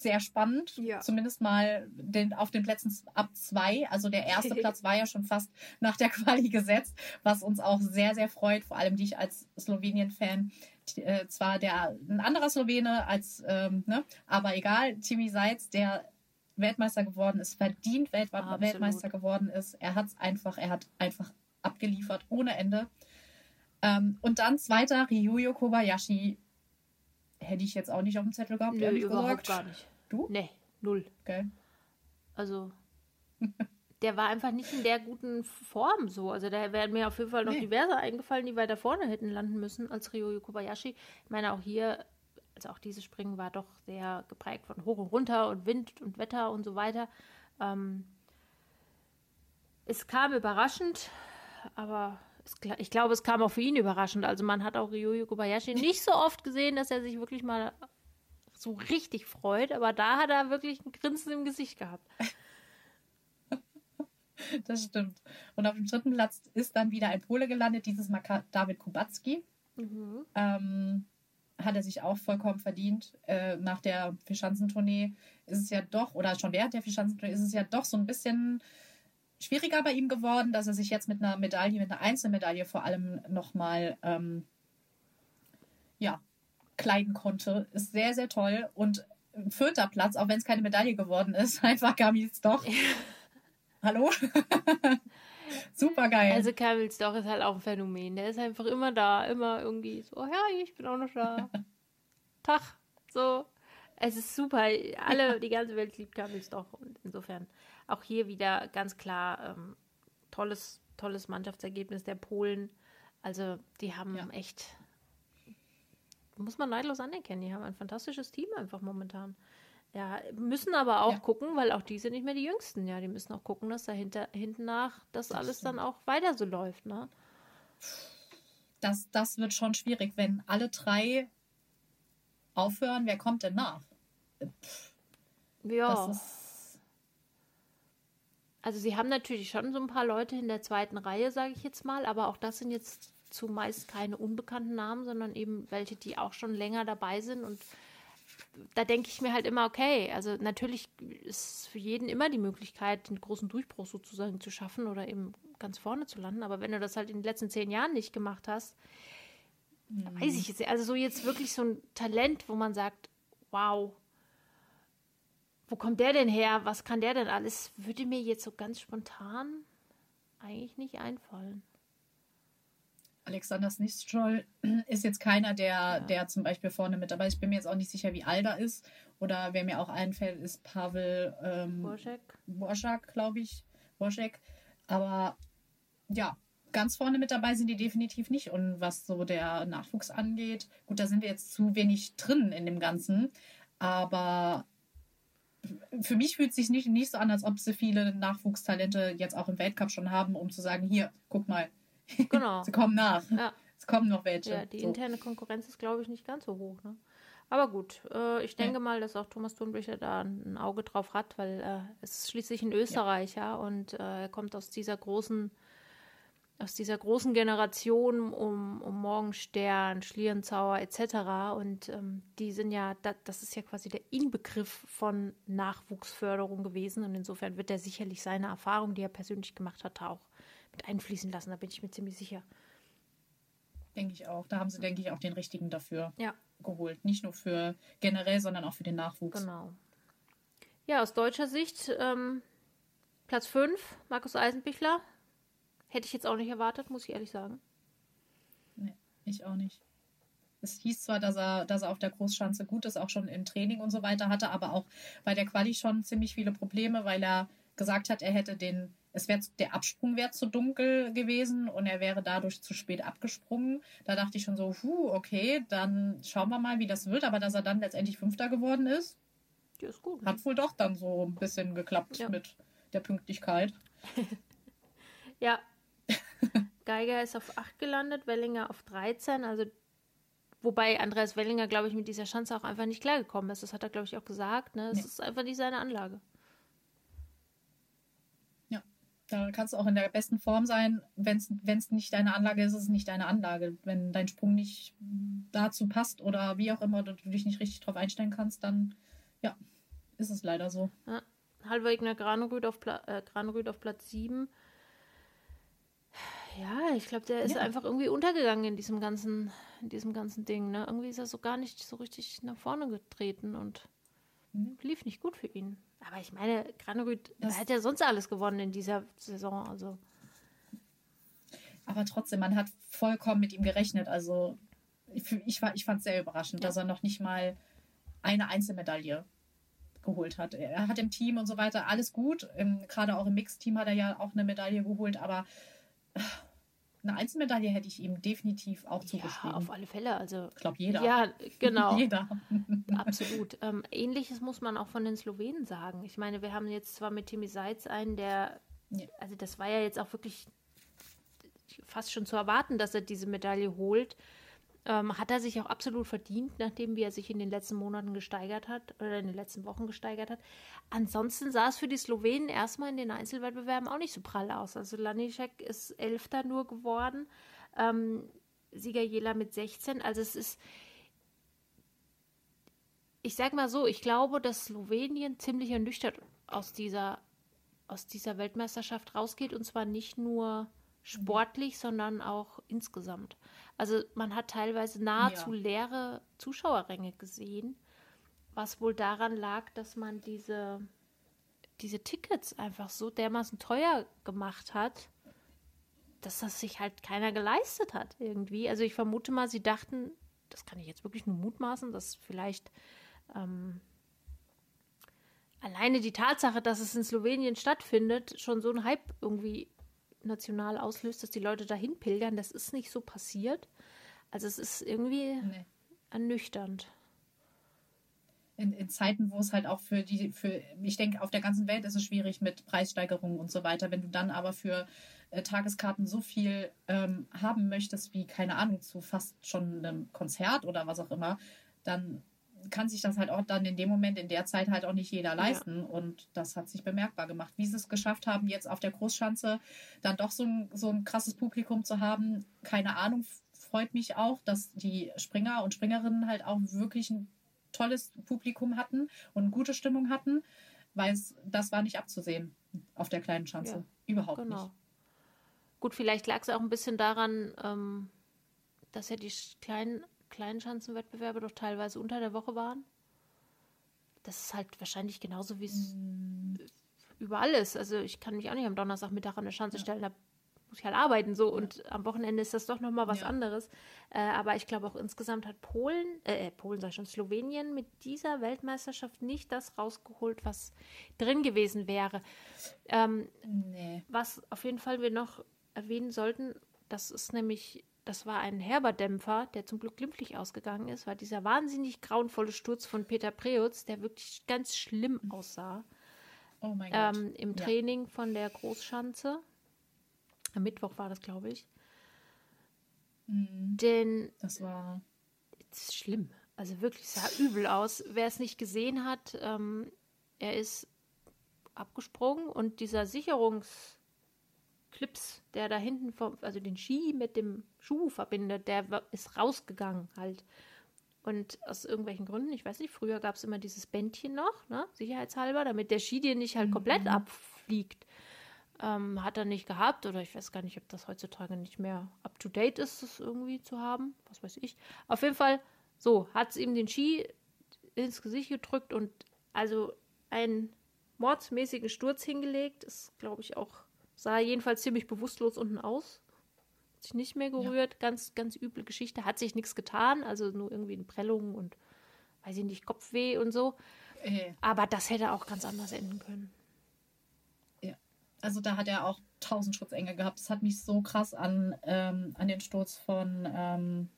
sehr spannend. Ja. Zumindest mal den, auf den Plätzen ab zwei. Also der erste Platz war ja schon fast nach der Quali gesetzt, was uns auch sehr, sehr freut. Vor allem dich als Slowenien-Fan. Äh, zwar der ein anderer Slowene als, ähm, ne, aber egal, Timmy Seitz, der Weltmeister geworden ist, verdient Welt Absolut. Weltmeister geworden ist. Er hat es einfach, er hat einfach abgeliefert ohne Ende. Ähm, und dann zweiter Ryuyo Kobayashi hätte ich jetzt auch nicht auf dem Zettel gehabt, Nö, überhaupt gesagt. gar nicht. Du? Nee, null. Okay. Also, der war einfach nicht in der guten Form so. Also, da wären mir auf jeden Fall noch nee. diverse eingefallen, die weiter vorne hätten landen müssen als Ryo Kobayashi. Ich meine, auch hier, also auch dieses Springen war doch sehr geprägt von hoch und runter und Wind und Wetter und so weiter. Ähm, es kam überraschend, aber ich glaube, es kam auch für ihn überraschend. Also man hat auch Ryoyo Kobayashi nicht so oft gesehen, dass er sich wirklich mal so richtig freut, aber da hat er wirklich ein Grinsen im Gesicht gehabt. Das stimmt. Und auf dem dritten Platz ist dann wieder ein Pole gelandet, dieses Mal David Kubacki. Mhm. Ähm, hat er sich auch vollkommen verdient. Äh, nach der Vierschanzentournee ist es ja doch, oder schon während der Vierschanzentournee ist es ja doch so ein bisschen schwieriger bei ihm geworden, dass er sich jetzt mit einer Medaille, mit einer Einzelmedaille vor allem nochmal ähm, ja, kleiden konnte. Ist sehr, sehr toll. Und vierter Platz, auch wenn es keine Medaille geworden ist, einfach Kamils doch. Hallo? Super geil. Also Kamils doch ist halt auch ein Phänomen. Der ist einfach immer da, immer irgendwie so, ja, ich bin auch noch da. Tag. So. Es ist super. Alle, die ganze Welt liebt Kamils doch. Und insofern auch hier wieder ganz klar ähm, tolles, tolles Mannschaftsergebnis der Polen. Also die haben ja. echt, muss man neidlos anerkennen, die haben ein fantastisches Team einfach momentan. Ja, müssen aber auch ja. gucken, weil auch die sind nicht mehr die Jüngsten. Ja, die müssen auch gucken, dass dahinter hinten nach das, das alles stimmt. dann auch weiter so läuft. Ne? Das, das wird schon schwierig, wenn alle drei aufhören. Wer kommt denn nach? Ja. Das ist also sie haben natürlich schon so ein paar Leute in der zweiten Reihe, sage ich jetzt mal, aber auch das sind jetzt zumeist keine unbekannten Namen, sondern eben welche, die auch schon länger dabei sind und da denke ich mir halt immer, okay, also natürlich ist für jeden immer die Möglichkeit, einen großen Durchbruch sozusagen zu schaffen oder eben ganz vorne zu landen. Aber wenn du das halt in den letzten zehn Jahren nicht gemacht hast, mhm. weiß ich jetzt, also so jetzt wirklich so ein Talent, wo man sagt, wow, wo kommt der denn her? Was kann der denn alles? Würde mir jetzt so ganz spontan eigentlich nicht einfallen. Alexander Snistroll ist jetzt keiner, der, ja. der zum Beispiel vorne mit dabei ist. Ich bin mir jetzt auch nicht sicher, wie alt er ist. Oder wer mir auch einfällt, ist Pavel ähm, Borzak, glaube ich. Borzak. Aber ja, ganz vorne mit dabei sind die definitiv nicht. Und was so der Nachwuchs angeht, gut, da sind wir jetzt zu wenig drin in dem Ganzen. Aber für mich fühlt es sich nicht, nicht so an, als ob sie viele Nachwuchstalente jetzt auch im Weltcup schon haben, um zu sagen, hier, guck mal, Genau. Sie kommen nach. Ja. Es kommen noch welche. Ja, die so. interne Konkurrenz ist, glaube ich, nicht ganz so hoch. Ne? Aber gut, äh, ich denke ja. mal, dass auch Thomas Thunbricher da ein Auge drauf hat, weil äh, es ist schließlich ein Österreicher ja. und äh, er kommt aus dieser großen, aus dieser großen Generation um, um Morgenstern, Schlierenzauer etc. Und ähm, die sind ja, das, das ist ja quasi der Inbegriff von Nachwuchsförderung gewesen. Und insofern wird er sicherlich seine Erfahrung, die er persönlich gemacht hat, auch mit einfließen lassen. Da bin ich mir ziemlich sicher. Denke ich auch. Da haben sie, denke ich, auch den richtigen dafür ja. geholt. Nicht nur für generell, sondern auch für den Nachwuchs. Genau. Ja, aus deutscher Sicht ähm, Platz 5, Markus Eisenbichler. Hätte ich jetzt auch nicht erwartet, muss ich ehrlich sagen. Nee, ich auch nicht. Es hieß zwar, dass er, dass er auf der Großschanze gut ist, auch schon im Training und so weiter hatte, aber auch bei der Quali schon ziemlich viele Probleme, weil er gesagt hat, er hätte den es wäre der Absprung wäre zu dunkel gewesen und er wäre dadurch zu spät abgesprungen. Da dachte ich schon so, huh, okay, dann schauen wir mal, wie das wird. Aber dass er dann letztendlich Fünfter geworden ist, ist gut, ne? hat wohl doch dann so ein bisschen geklappt ja. mit der Pünktlichkeit. ja. Geiger ist auf 8 gelandet, Wellinger auf 13. Also Wobei Andreas Wellinger, glaube ich, mit dieser Chance auch einfach nicht klargekommen ist. Das hat er, glaube ich, auch gesagt. Ne? Es nee. ist einfach nicht seine Anlage. Da kannst du auch in der besten Form sein. Wenn es nicht deine Anlage ist, ist es nicht deine Anlage. Wenn dein Sprung nicht dazu passt oder wie auch immer, du dich nicht richtig drauf einstellen kannst, dann ja, ist es leider so. Ja. Halvwegner Granerüd auf, Pla äh, auf Platz 7. Ja, ich glaube, der ist ja. einfach irgendwie untergegangen in diesem ganzen, in diesem ganzen Ding. Ne? Irgendwie ist er so gar nicht so richtig nach vorne getreten und mhm. lief nicht gut für ihn. Aber ich meine, Granerüth hat ja sonst alles gewonnen in dieser Saison. Also. Aber trotzdem, man hat vollkommen mit ihm gerechnet. Also ich, ich, ich fand es sehr überraschend, ja. dass er noch nicht mal eine Einzelmedaille geholt hat. Er hat im Team und so weiter alles gut. Gerade auch im Mixteam hat er ja auch eine Medaille geholt, aber eine Einzelmedaille hätte ich ihm definitiv auch zugeschrieben. Ja, auf alle Fälle. Also, ich glaube, jeder. Ja, genau. jeder. Absolut. Ähm, Ähnliches muss man auch von den Slowenen sagen. Ich meine, wir haben jetzt zwar mit Timmy Seitz einen, der, ja. also das war ja jetzt auch wirklich fast schon zu erwarten, dass er diese Medaille holt ähm, hat er sich auch absolut verdient, nachdem wie er sich in den letzten Monaten gesteigert hat oder in den letzten Wochen gesteigert hat. Ansonsten sah es für die Slowenen erstmal in den Einzelwettbewerben auch nicht so prall aus. Also Lanišek ist Elfter nur geworden, ähm, Sieger Jela mit 16. Also es ist, ich sag mal so, ich glaube, dass Slowenien ziemlich ernüchtert aus dieser, aus dieser Weltmeisterschaft rausgeht und zwar nicht nur sportlich, sondern auch insgesamt. Also man hat teilweise nahezu ja. leere Zuschauerränge gesehen, was wohl daran lag, dass man diese, diese Tickets einfach so dermaßen teuer gemacht hat, dass das sich halt keiner geleistet hat irgendwie. Also ich vermute mal, sie dachten, das kann ich jetzt wirklich nur mutmaßen, dass vielleicht ähm, alleine die Tatsache, dass es in Slowenien stattfindet, schon so ein Hype irgendwie national auslöst, dass die Leute dahin pilgern. Das ist nicht so passiert. Also es ist irgendwie nee. ernüchternd. In, in, Zeiten, wo es halt auch für die, für, ich denke, auf der ganzen Welt ist es schwierig mit Preissteigerungen und so weiter. Wenn du dann aber für äh, Tageskarten so viel ähm, haben möchtest, wie, keine Ahnung, zu fast schon einem Konzert oder was auch immer, dann kann sich das halt auch dann in dem Moment, in der Zeit halt auch nicht jeder leisten. Ja. Und das hat sich bemerkbar gemacht. Wie sie es geschafft haben, jetzt auf der Großschanze dann doch so ein, so ein krasses Publikum zu haben, keine Ahnung. Freut mich auch, dass die Springer und Springerinnen halt auch wirklich ein tolles Publikum hatten und gute Stimmung hatten, weil es, das war nicht abzusehen auf der kleinen Schanze. Ja, Überhaupt genau. nicht. Gut, vielleicht lag es auch ein bisschen daran, ähm, dass ja die kleinen, kleinen Schanzenwettbewerbe doch teilweise unter der Woche waren. Das ist halt wahrscheinlich genauso wie es mm. überall ist. Also ich kann mich auch nicht am Donnerstagmittag an eine Schanze ja. stellen, da muss ich halt arbeiten so und am Wochenende ist das doch nochmal was ja. anderes. Äh, aber ich glaube auch insgesamt hat Polen, äh, äh, Polen sag ich schon, Slowenien mit dieser Weltmeisterschaft nicht das rausgeholt, was drin gewesen wäre. Ähm, nee. Was auf jeden Fall wir noch erwähnen sollten, das ist nämlich, das war ein Herberdämpfer, der zum Glück glimpflich ausgegangen ist, war dieser wahnsinnig grauenvolle Sturz von Peter Preutz, der wirklich ganz schlimm aussah. Oh mein Gott. Ähm, Im Training ja. von der Großschanze. Am Mittwoch war das, glaube ich. Mhm. Denn. Das war. Ist schlimm. Also wirklich, sah übel aus. Wer es nicht gesehen hat, ähm, er ist abgesprungen und dieser Sicherungsclips, der da hinten, vom, also den Ski mit dem Schuh verbindet, der ist rausgegangen halt. Und aus irgendwelchen Gründen, ich weiß nicht, früher gab es immer dieses Bändchen noch, ne, sicherheitshalber, damit der Ski dir nicht halt komplett mhm. abfliegt. Ähm, hat er nicht gehabt oder ich weiß gar nicht, ob das heutzutage nicht mehr up to date ist, das irgendwie zu haben. Was weiß ich. Auf jeden Fall, so, hat es ihm den Ski ins Gesicht gedrückt und also einen mordsmäßigen Sturz hingelegt. Ist, glaube ich, auch, sah jedenfalls ziemlich bewusstlos unten aus. Hat sich nicht mehr gerührt. Ja. Ganz, ganz üble Geschichte. Hat sich nichts getan, also nur irgendwie eine Prellung und, weiß ich nicht, Kopfweh und so. Äh. Aber das hätte auch ganz anders enden können also da hat er auch tausend Schutzengel gehabt. Das hat mich so krass an, ähm, an den Sturz von, ähm,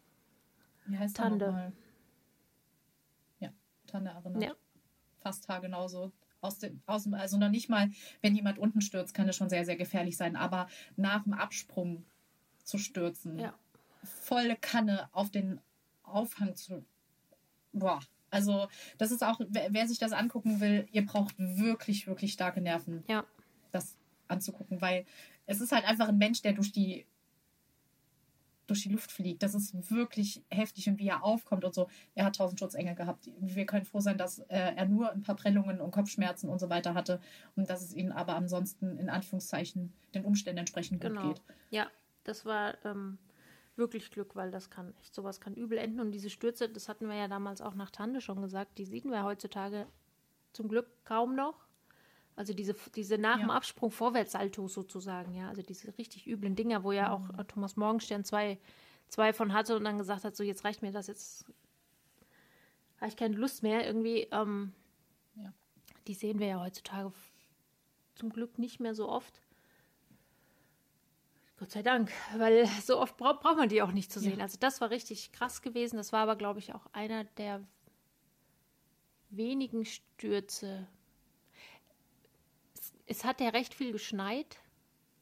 wie heißt Tande. der nochmal? Ja, Tande erinnert. Ja. Fast genauso. Aus dem, aus dem, also noch nicht mal, wenn jemand unten stürzt, kann es schon sehr, sehr gefährlich sein. Aber nach dem Absprung zu stürzen, ja. volle Kanne auf den Aufhang zu. Boah. Also, das ist auch, wer, wer sich das angucken will, ihr braucht wirklich, wirklich starke Nerven. Ja. Das anzugucken, weil es ist halt einfach ein Mensch, der durch die durch die Luft fliegt. Das ist wirklich heftig und wie er aufkommt und so. Er hat tausend Schutzengel gehabt. Wir können froh sein, dass äh, er nur ein paar Prellungen und Kopfschmerzen und so weiter hatte und dass es ihm aber ansonsten in Anführungszeichen den Umständen entsprechend gut genau. geht. Ja, das war ähm, wirklich Glück, weil das kann echt sowas kann übel enden und diese Stürze, das hatten wir ja damals auch nach Tande schon gesagt, die sehen wir heutzutage zum Glück kaum noch. Also diese, diese nach dem Absprung Vorwärtssaltos sozusagen, ja. Also diese richtig üblen Dinger, wo ja auch mhm. Thomas Morgenstern zwei, zwei von hatte und dann gesagt hat, so jetzt reicht mir das, jetzt habe ich keine Lust mehr. Irgendwie, ähm, ja. die sehen wir ja heutzutage zum Glück nicht mehr so oft. Gott sei Dank, weil so oft bra braucht man die auch nicht zu sehen. Ja. Also das war richtig krass gewesen. Das war aber, glaube ich, auch einer der wenigen Stürze, es hat ja recht viel geschneit.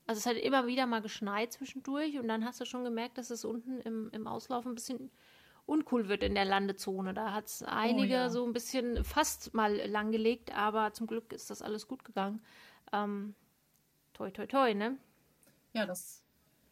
Also es hat immer wieder mal geschneit zwischendurch und dann hast du schon gemerkt, dass es unten im, im Auslauf ein bisschen uncool wird in der Landezone. Da hat es einige oh, ja. so ein bisschen fast mal langgelegt, aber zum Glück ist das alles gut gegangen. Ähm, toi, toi, toi, ne? Ja, das,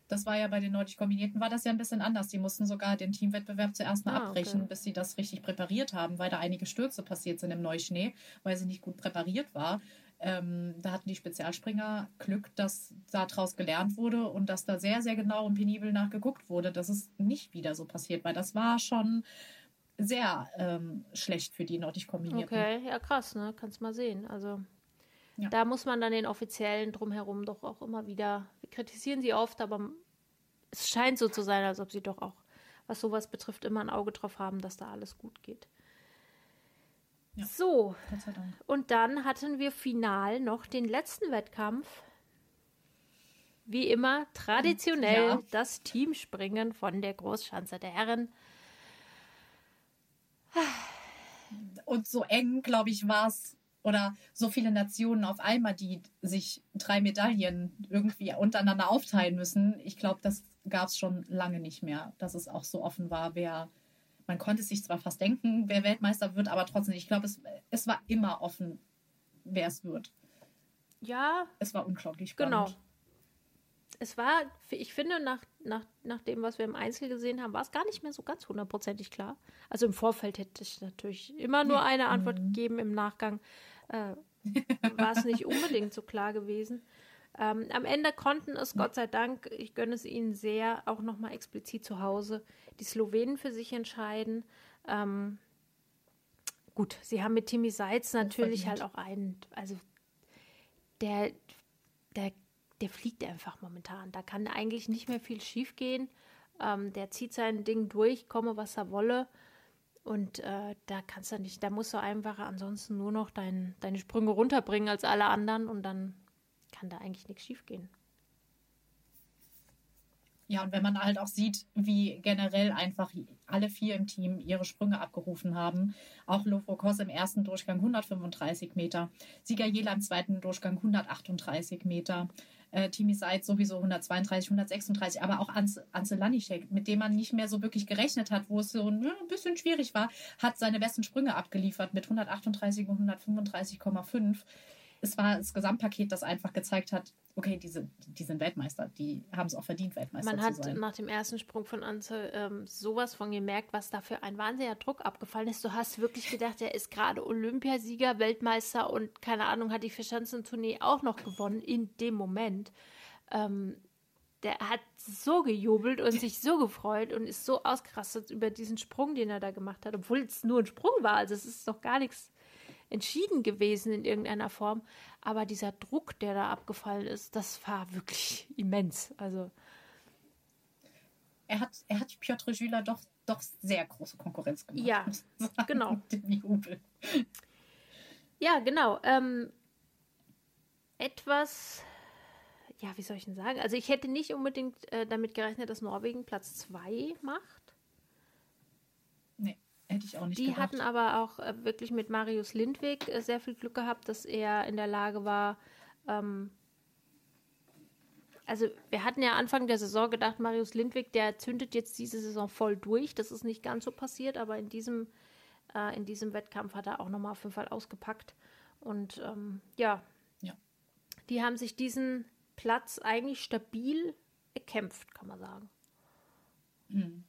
das war ja bei den Nordisch Kombinierten war das ja ein bisschen anders. Die mussten sogar den Teamwettbewerb zuerst mal ah, abbrechen, okay. bis sie das richtig präpariert haben, weil da einige Stürze passiert sind im Neuschnee, weil sie nicht gut präpariert war. Ähm, da hatten die Spezialspringer Glück, dass daraus gelernt wurde und dass da sehr, sehr genau und penibel nachgeguckt wurde, dass es nicht wieder so passiert, weil das war schon sehr ähm, schlecht für die nordisch kombinierten. Okay, ja krass, ne? Kannst mal sehen. Also ja. da muss man dann den Offiziellen drumherum doch auch immer wieder, wir kritisieren sie oft, aber es scheint so zu sein, als ob sie doch auch, was sowas betrifft, immer ein Auge drauf haben, dass da alles gut geht. Ja, so, und dann hatten wir final noch den letzten Wettkampf. Wie immer traditionell ja. das Teamspringen von der Großschanze der Herren. Und so eng, glaube ich, war es. Oder so viele Nationen auf einmal, die sich drei Medaillen irgendwie untereinander aufteilen müssen. Ich glaube, das gab es schon lange nicht mehr, dass es auch so offen war, wer man konnte sich zwar fast denken, wer Weltmeister wird, aber trotzdem, ich glaube, es, es war immer offen, wer es wird. Ja. Es war unglaublich spannend. Genau. Es war, ich finde, nach, nach, nach dem, was wir im Einzel gesehen haben, war es gar nicht mehr so ganz hundertprozentig klar. Also im Vorfeld hätte ich natürlich immer nur eine Antwort mhm. gegeben, im Nachgang äh, war es nicht unbedingt so klar gewesen. Ähm, am Ende konnten es, Gott sei Dank, ich gönne es ihnen sehr, auch nochmal explizit zu Hause, die Slowenen für sich entscheiden. Ähm, gut, sie haben mit Timmy Seitz natürlich halt auch einen, also der, der, der fliegt einfach momentan. Da kann eigentlich nicht mehr viel schief gehen. Ähm, der zieht sein Ding durch, komme was er wolle. Und äh, da kannst du nicht, da musst du einfach ansonsten nur noch dein, deine Sprünge runterbringen als alle anderen und dann kann da eigentlich nichts schiefgehen. Ja, und wenn man halt auch sieht, wie generell einfach alle vier im Team ihre Sprünge abgerufen haben. Auch Lofokos im ersten Durchgang 135 Meter, Sieger Jela im zweiten Durchgang 138 Meter, äh, Timi Seid sowieso 132, 136, aber auch Ans Anze Lanischek, mit dem man nicht mehr so wirklich gerechnet hat, wo es so ne, ein bisschen schwierig war, hat seine besten Sprünge abgeliefert mit 138 und 135,5 es war das Gesamtpaket, das einfach gezeigt hat, okay, die sind, die sind Weltmeister, die haben es auch verdient, Weltmeister Man zu sein. Man hat nach dem ersten Sprung von Anze ähm, sowas von gemerkt, was da für ein wahnsinniger Druck abgefallen ist. Du hast wirklich gedacht, er ist gerade Olympiasieger, Weltmeister und keine Ahnung, hat die Verschanzentournee auch noch gewonnen in dem Moment. Ähm, der hat so gejubelt und sich so gefreut und ist so ausgerastet über diesen Sprung, den er da gemacht hat, obwohl es nur ein Sprung war. Also es ist doch gar nichts entschieden gewesen in irgendeiner Form. Aber dieser Druck, der da abgefallen ist, das war wirklich immens. Also er hat, er hat Piotr Schüler doch, doch sehr große Konkurrenz gemacht. Ja, genau. Ja, genau. Ähm, etwas, ja, wie soll ich denn sagen? Also ich hätte nicht unbedingt äh, damit gerechnet, dass Norwegen Platz 2 macht. Hätte ich auch nicht Die gedacht. hatten aber auch äh, wirklich mit Marius Lindwig äh, sehr viel Glück gehabt, dass er in der Lage war, ähm, also wir hatten ja Anfang der Saison gedacht, Marius Lindwig, der zündet jetzt diese Saison voll durch. Das ist nicht ganz so passiert, aber in diesem, äh, in diesem Wettkampf hat er auch nochmal auf jeden Fall ausgepackt. Und ähm, ja, ja, die haben sich diesen Platz eigentlich stabil erkämpft, kann man sagen. Mhm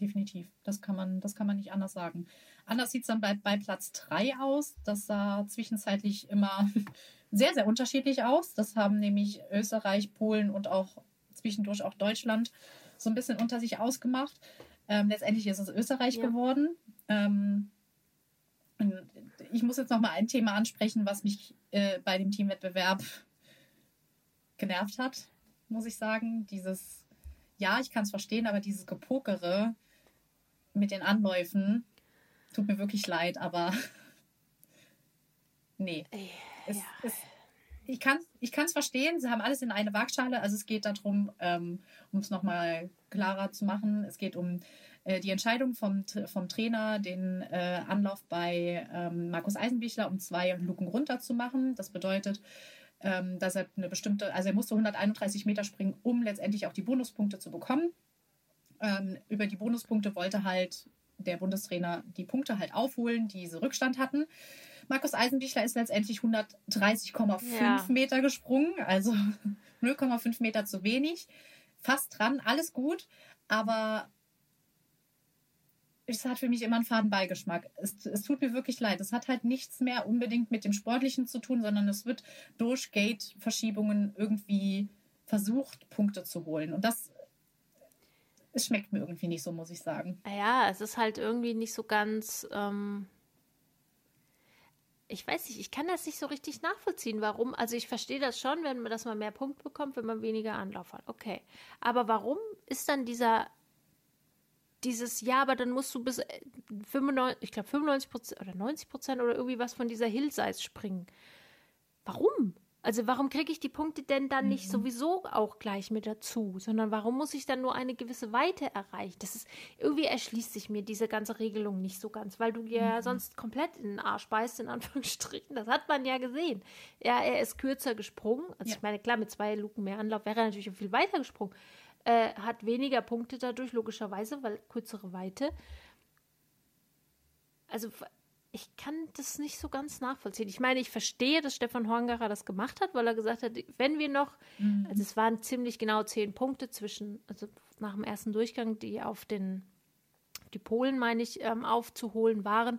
definitiv. Das kann man, das kann man nicht anders sagen. Anders sieht es dann bei, bei Platz 3 aus. Das sah zwischenzeitlich immer sehr, sehr unterschiedlich aus. Das haben nämlich Österreich, Polen und auch zwischendurch auch Deutschland so ein bisschen unter sich ausgemacht. Ähm, letztendlich ist es Österreich ja. geworden. Ähm, ich muss jetzt noch mal ein Thema ansprechen, was mich äh, bei dem Teamwettbewerb genervt hat, muss ich sagen. Dieses, ja, ich kann es verstehen, aber dieses Gepokere mit den Anläufen. Tut mir wirklich leid, aber nee. Es, ja. es, ich kann es ich kann's verstehen, sie haben alles in eine Waagschale. Also es geht darum, ähm, um es nochmal klarer zu machen, es geht um äh, die Entscheidung vom, vom Trainer, den äh, Anlauf bei ähm, Markus Eisenbichler um zwei Luken runter zu machen. Das bedeutet, ähm, dass er eine bestimmte, also er musste 131 Meter springen, um letztendlich auch die Bonuspunkte zu bekommen. Ähm, über die Bonuspunkte wollte halt der Bundestrainer die Punkte halt aufholen, die sie Rückstand hatten. Markus Eisenbichler ist letztendlich 130,5 ja. Meter gesprungen, also 0,5 Meter zu wenig. Fast dran, alles gut, aber es hat für mich immer einen faden Beigeschmack. Es, es tut mir wirklich leid. Es hat halt nichts mehr unbedingt mit dem Sportlichen zu tun, sondern es wird durch Gate-Verschiebungen irgendwie versucht, Punkte zu holen. Und das es schmeckt mir irgendwie nicht so, muss ich sagen. Ja, es ist halt irgendwie nicht so ganz. Ähm ich weiß nicht, ich kann das nicht so richtig nachvollziehen, warum. Also ich verstehe das schon, wenn man, dass man mehr Punkte bekommt, wenn man weniger Anlauf hat. Okay. Aber warum ist dann dieser dieses, ja, aber dann musst du bis 95, äh, ich glaube 95 Prozent oder 90 Prozent oder irgendwie was von dieser Hillsize springen. Warum? Also warum kriege ich die Punkte denn dann nicht mhm. sowieso auch gleich mit dazu, sondern warum muss ich dann nur eine gewisse Weite erreichen? Das ist irgendwie erschließt sich mir diese ganze Regelung nicht so ganz, weil du ja mhm. sonst komplett in den Arsch beißt in Anführungsstrichen. Das hat man ja gesehen. Ja, er ist kürzer gesprungen. Also ja. ich meine klar mit zwei Luken mehr Anlauf wäre er natürlich viel weiter gesprungen. Äh, hat weniger Punkte dadurch logischerweise, weil kürzere Weite. also ich kann das nicht so ganz nachvollziehen. Ich meine, ich verstehe, dass Stefan Horngacher das gemacht hat, weil er gesagt hat, wenn wir noch, mhm. also es waren ziemlich genau zehn Punkte zwischen, also nach dem ersten Durchgang, die auf den, die Polen, meine ich, ähm, aufzuholen waren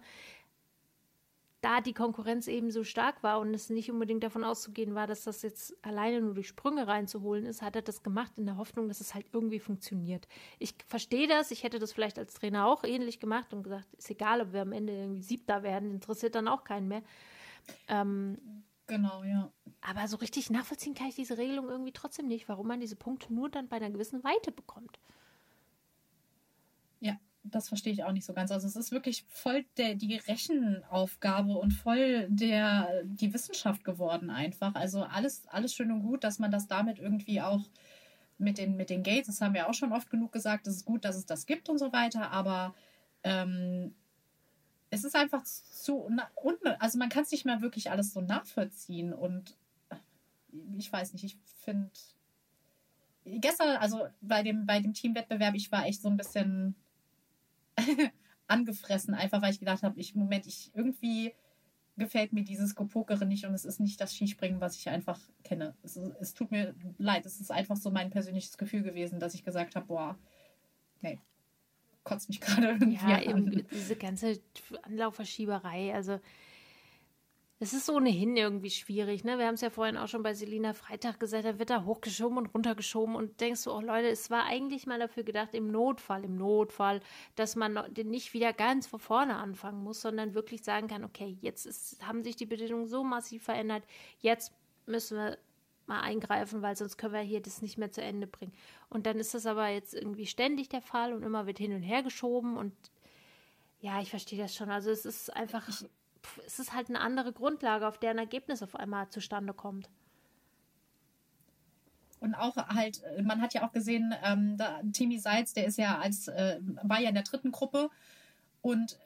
da die Konkurrenz eben so stark war und es nicht unbedingt davon auszugehen war, dass das jetzt alleine nur durch Sprünge reinzuholen ist, hat er das gemacht in der Hoffnung, dass es halt irgendwie funktioniert. Ich verstehe das, ich hätte das vielleicht als Trainer auch ähnlich gemacht und gesagt, ist egal, ob wir am Ende irgendwie Siebter werden, interessiert dann auch keinen mehr. Ähm, genau, ja. Aber so richtig nachvollziehen kann ich diese Regelung irgendwie trotzdem nicht, warum man diese Punkte nur dann bei einer gewissen Weite bekommt. Das verstehe ich auch nicht so ganz. Also es ist wirklich voll der, die Rechenaufgabe und voll der, die Wissenschaft geworden einfach. Also alles, alles schön und gut, dass man das damit irgendwie auch mit den, mit den Gates, das haben wir auch schon oft genug gesagt, es ist gut, dass es das gibt und so weiter, aber ähm, es ist einfach zu, also man kann es nicht mehr wirklich alles so nachvollziehen und ich weiß nicht, ich finde gestern, also bei dem, bei dem Teamwettbewerb, ich war echt so ein bisschen angefressen, einfach weil ich gedacht habe, ich, Moment, ich irgendwie gefällt mir dieses Gepokere nicht und es ist nicht das Skispringen, was ich einfach kenne. Es, es tut mir leid, es ist einfach so mein persönliches Gefühl gewesen, dass ich gesagt habe, boah, nee, kotzt mich gerade irgendwie ja, an. Eben diese ganze Anlaufverschieberei, also es ist ohnehin irgendwie schwierig, ne? Wir haben es ja vorhin auch schon bei Selina Freitag gesagt, da wird da hochgeschoben und runtergeschoben und denkst du, oh Leute, es war eigentlich mal dafür gedacht, im Notfall, im Notfall, dass man nicht wieder ganz von vorne anfangen muss, sondern wirklich sagen kann, okay, jetzt ist, haben sich die Bedingungen so massiv verändert, jetzt müssen wir mal eingreifen, weil sonst können wir hier das nicht mehr zu Ende bringen. Und dann ist das aber jetzt irgendwie ständig der Fall und immer wird hin und her geschoben und ja, ich verstehe das schon. Also es ist einfach. Ich, es ist halt eine andere Grundlage, auf der ein Ergebnis auf einmal zustande kommt. Und auch halt, man hat ja auch gesehen, ähm, da, Timmy Seitz, der ist ja als, äh, war ja in der dritten Gruppe und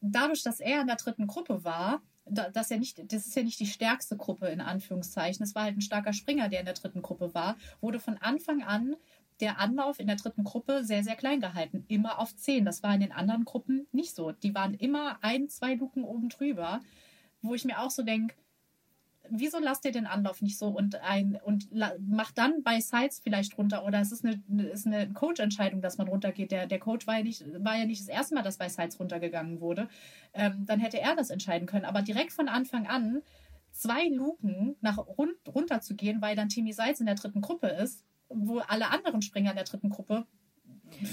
dadurch, dass er in der dritten Gruppe war, da, dass er nicht, das ist ja nicht die stärkste Gruppe in Anführungszeichen, es war halt ein starker Springer, der in der dritten Gruppe war, wurde von Anfang an der Anlauf in der dritten Gruppe sehr, sehr klein gehalten. Immer auf zehn. Das war in den anderen Gruppen nicht so. Die waren immer ein, zwei Luken oben drüber, wo ich mir auch so denke, wieso lasst ihr den Anlauf nicht so und ein und macht dann bei Sides vielleicht runter oder es ist eine, ist eine Coach-Entscheidung, dass man runtergeht. Der, der Coach war ja, nicht, war ja nicht das erste Mal, dass bei Sides runtergegangen wurde. Ähm, dann hätte er das entscheiden können. Aber direkt von Anfang an zwei Luken nach rund, runter zu gehen, weil dann Timmy Seitz in der dritten Gruppe ist, wo alle anderen Springer in der dritten Gruppe.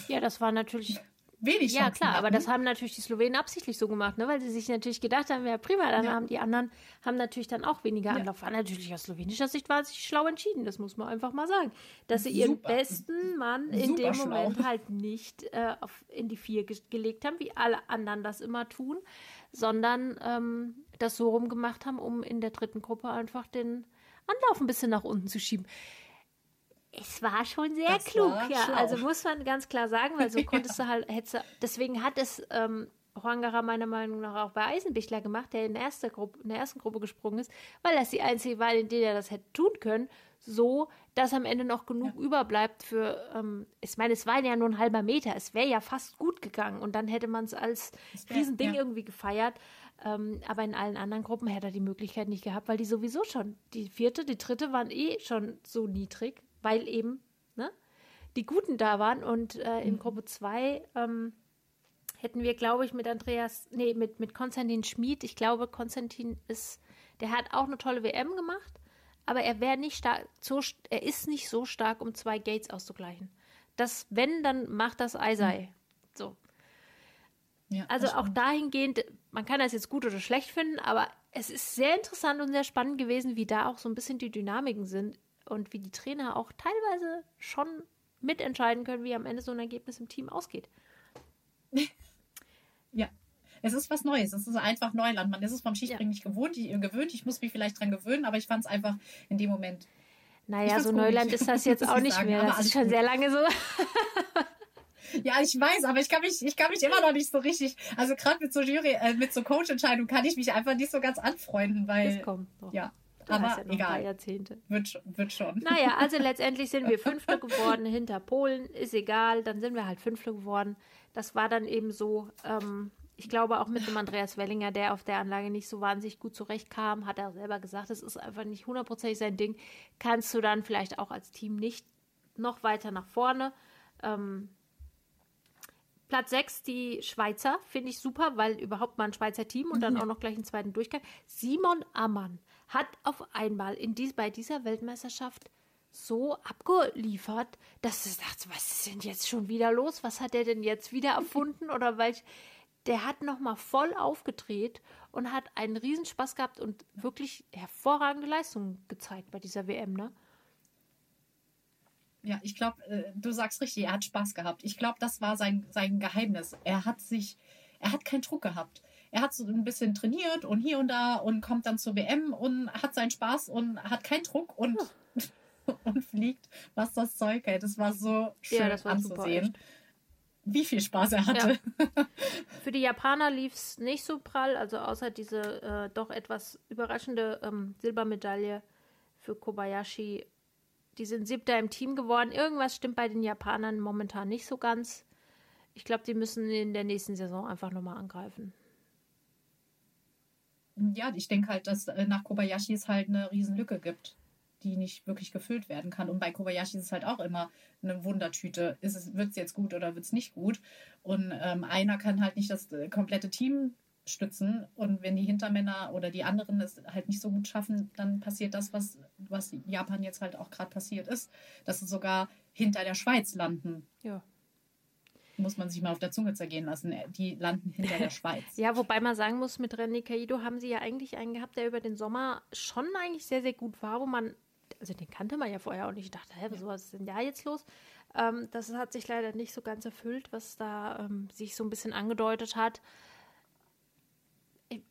Ja, das war natürlich wenig Ja, klar, hatten. aber das haben natürlich die Slowenen absichtlich so gemacht, ne? weil sie sich natürlich gedacht haben, ja prima, dann ja. haben die anderen haben natürlich dann auch weniger Anlauf. Ja. War natürlich aus slowenischer Sicht war sich schlau entschieden, das muss man einfach mal sagen. Dass sie Super. ihren besten Mann in Super dem schlau. Moment halt nicht äh, auf, in die Vier ge gelegt haben, wie alle anderen das immer tun, sondern ähm, das so rumgemacht haben, um in der dritten Gruppe einfach den Anlauf ein bisschen nach unten zu schieben. Es war schon sehr das klug, ja. Schlau. Also muss man ganz klar sagen, weil so konntest ja. du halt, hättest deswegen hat es ähm, Huangara meiner Meinung nach auch bei Eisenbichler gemacht, der in der, erste Gruppe, in der ersten Gruppe gesprungen ist, weil das die einzige war, in der er das hätte tun können, so, dass am Ende noch genug ja. überbleibt für, ähm, ich meine, es war ja nur ein halber Meter, es wäre ja fast gut gegangen und dann hätte man es als Riesending ja. irgendwie gefeiert. Ähm, aber in allen anderen Gruppen hätte er die Möglichkeit nicht gehabt, weil die sowieso schon, die vierte, die dritte waren eh schon so niedrig weil eben ne, die Guten da waren. Und äh, in mhm. Gruppe 2 ähm, hätten wir, glaube ich, mit Andreas, nee, mit, mit Konstantin Schmid, ich glaube, Konstantin ist, der hat auch eine tolle WM gemacht, aber er wäre nicht stark, so, er ist nicht so stark, um zwei Gates auszugleichen. Das, wenn, dann macht das Eisei. Mhm. So. Ja, also auch dahingehend, man kann das jetzt gut oder schlecht finden, aber es ist sehr interessant und sehr spannend gewesen, wie da auch so ein bisschen die Dynamiken sind und wie die Trainer auch teilweise schon mitentscheiden können, wie am Ende so ein Ergebnis im Team ausgeht. ja, es ist was Neues. Es ist einfach Neuland. Man ist es vom Skispringen ja. nicht gewohnt. Ich, gewöhnt. Ich muss mich vielleicht dran gewöhnen, aber ich fand es einfach in dem Moment. Naja, so Neuland ist das jetzt auch nicht sagen, mehr. Das ist schon gut. sehr lange so. Ja, ich weiß, aber ich kann mich, ich kann mich immer noch nicht so richtig, also gerade mit so Jury, äh, mit so Coach-Entscheidungen kann ich mich einfach nicht so ganz anfreunden, weil. Das kommt noch. Ja. Du aber ja egal. Jahrzehnte. Wird, wird schon. Naja, also letztendlich sind wir Fünfte geworden hinter Polen. Ist egal, dann sind wir halt Fünfte geworden. Das war dann eben so. Ähm, ich glaube auch mit dem Andreas Wellinger, der auf der Anlage nicht so wahnsinnig gut zurechtkam, hat er selber gesagt, es ist einfach nicht hundertprozentig sein Ding. Kannst du dann vielleicht auch als Team nicht noch weiter nach vorne. Ähm, Platz 6 die Schweizer, finde ich super, weil überhaupt mal ein Schweizer Team und dann mhm. auch noch gleich einen zweiten Durchgang. Simon Ammann hat auf einmal in dies, bei dieser Weltmeisterschaft so abgeliefert, dass du dachte, was ist denn jetzt schon wieder los? Was hat er denn jetzt wieder erfunden? Oder welch, der hat nochmal voll aufgedreht und hat einen Riesenspaß gehabt und wirklich hervorragende Leistungen gezeigt bei dieser WM, ne? Ja, ich glaube, äh, du sagst richtig, er hat Spaß gehabt. Ich glaube, das war sein, sein Geheimnis. Er hat sich, er hat keinen Druck gehabt. Er hat so ein bisschen trainiert und hier und da und kommt dann zur WM und hat seinen Spaß und hat keinen Druck und, und fliegt, was das Zeug hält. Das war so schön ja, war anzusehen. Super, wie viel Spaß er hatte. Ja. Für die Japaner lief es nicht so prall, also außer diese äh, doch etwas überraschende ähm, Silbermedaille für Kobayashi die sind siebter im Team geworden. Irgendwas stimmt bei den Japanern momentan nicht so ganz. Ich glaube, die müssen in der nächsten Saison einfach nochmal angreifen. Ja, ich denke halt, dass äh, nach Kobayashi es halt eine Riesenlücke gibt, die nicht wirklich gefüllt werden kann. Und bei Kobayashi ist es halt auch immer eine Wundertüte. Wird es jetzt gut oder wird es nicht gut? Und ähm, einer kann halt nicht das äh, komplette Team stützen. Und wenn die Hintermänner oder die anderen es halt nicht so gut schaffen, dann passiert das, was, was Japan jetzt halt auch gerade passiert ist, dass sie sogar hinter der Schweiz landen. Ja. Muss man sich mal auf der Zunge zergehen lassen. Die landen hinter der Schweiz. ja, wobei man sagen muss, mit René Kaido haben sie ja eigentlich einen gehabt, der über den Sommer schon eigentlich sehr, sehr gut war, wo man, also den kannte man ja vorher auch nicht. Ich dachte, hä, ja. was ist denn da jetzt los? Ähm, das hat sich leider nicht so ganz erfüllt, was da ähm, sich so ein bisschen angedeutet hat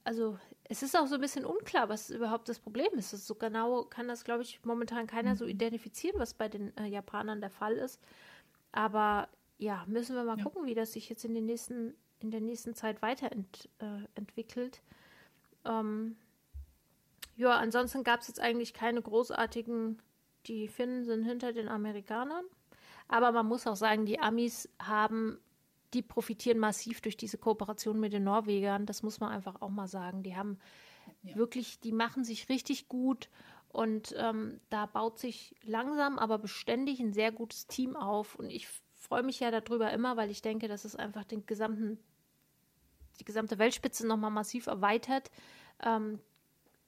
also es ist auch so ein bisschen unklar, was überhaupt das Problem ist. so genau kann das, glaube ich, momentan keiner so mhm. identifizieren, was bei den äh, Japanern der Fall ist. Aber ja, müssen wir mal ja. gucken, wie das sich jetzt in, den nächsten, in der nächsten Zeit weiterentwickelt. Äh, ähm, ja, ansonsten gab es jetzt eigentlich keine großartigen, die Finnen sind hinter den Amerikanern. Aber man muss auch sagen, die Amis haben die profitieren massiv durch diese Kooperation mit den Norwegern. Das muss man einfach auch mal sagen. Die haben ja. wirklich, die machen sich richtig gut und ähm, da baut sich langsam, aber beständig ein sehr gutes Team auf. Und ich freue mich ja darüber immer, weil ich denke, dass es einfach den gesamten, die gesamte Weltspitze nochmal massiv erweitert. Ähm,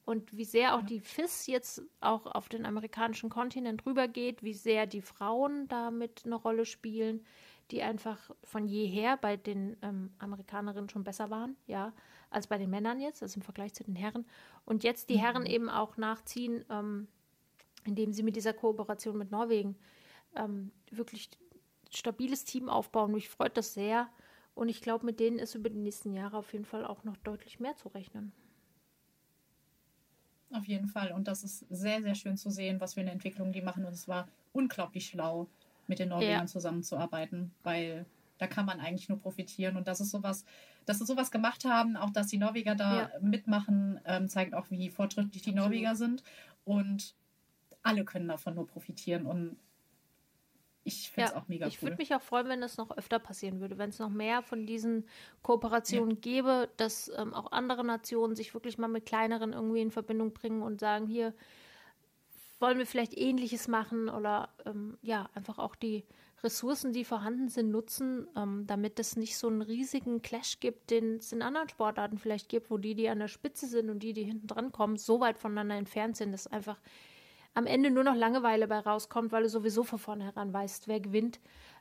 und wie sehr auch die FIS jetzt auch auf den amerikanischen Kontinent rübergeht, wie sehr die Frauen damit eine Rolle spielen, die einfach von jeher bei den ähm, Amerikanerinnen schon besser waren, ja, als bei den Männern jetzt, also im Vergleich zu den Herren. Und jetzt die mhm. Herren eben auch nachziehen, ähm, indem sie mit dieser Kooperation mit Norwegen ähm, wirklich stabiles Team aufbauen. Mich freut das sehr. Und ich glaube, mit denen ist über die nächsten Jahre auf jeden Fall auch noch deutlich mehr zu rechnen. Auf jeden Fall. Und das ist sehr, sehr schön zu sehen, was für eine Entwicklung die machen. Und es war unglaublich schlau, mit den Norwegern ja. zusammenzuarbeiten, weil da kann man eigentlich nur profitieren. Und dass es sowas, dass sie sowas gemacht haben, auch dass die Norweger da ja. mitmachen, ähm, zeigt auch, wie fortschrittlich die Absolut. Norweger sind. Und alle können davon nur profitieren. Und ich finde es ja, auch mega cool. Ich würde mich auch freuen, wenn das noch öfter passieren würde, wenn es noch mehr von diesen Kooperationen ja. gäbe, dass ähm, auch andere Nationen sich wirklich mal mit kleineren irgendwie in Verbindung bringen und sagen, hier, wollen wir vielleicht ähnliches machen oder ähm, ja, einfach auch die Ressourcen, die vorhanden sind, nutzen, ähm, damit es nicht so einen riesigen Clash gibt, den es in anderen Sportarten vielleicht gibt, wo die, die an der Spitze sind und die, die hinten dran kommen, so weit voneinander entfernt sind, dass einfach am Ende nur noch Langeweile bei rauskommt, weil du sowieso von vornherein weißt, wer gewinnt.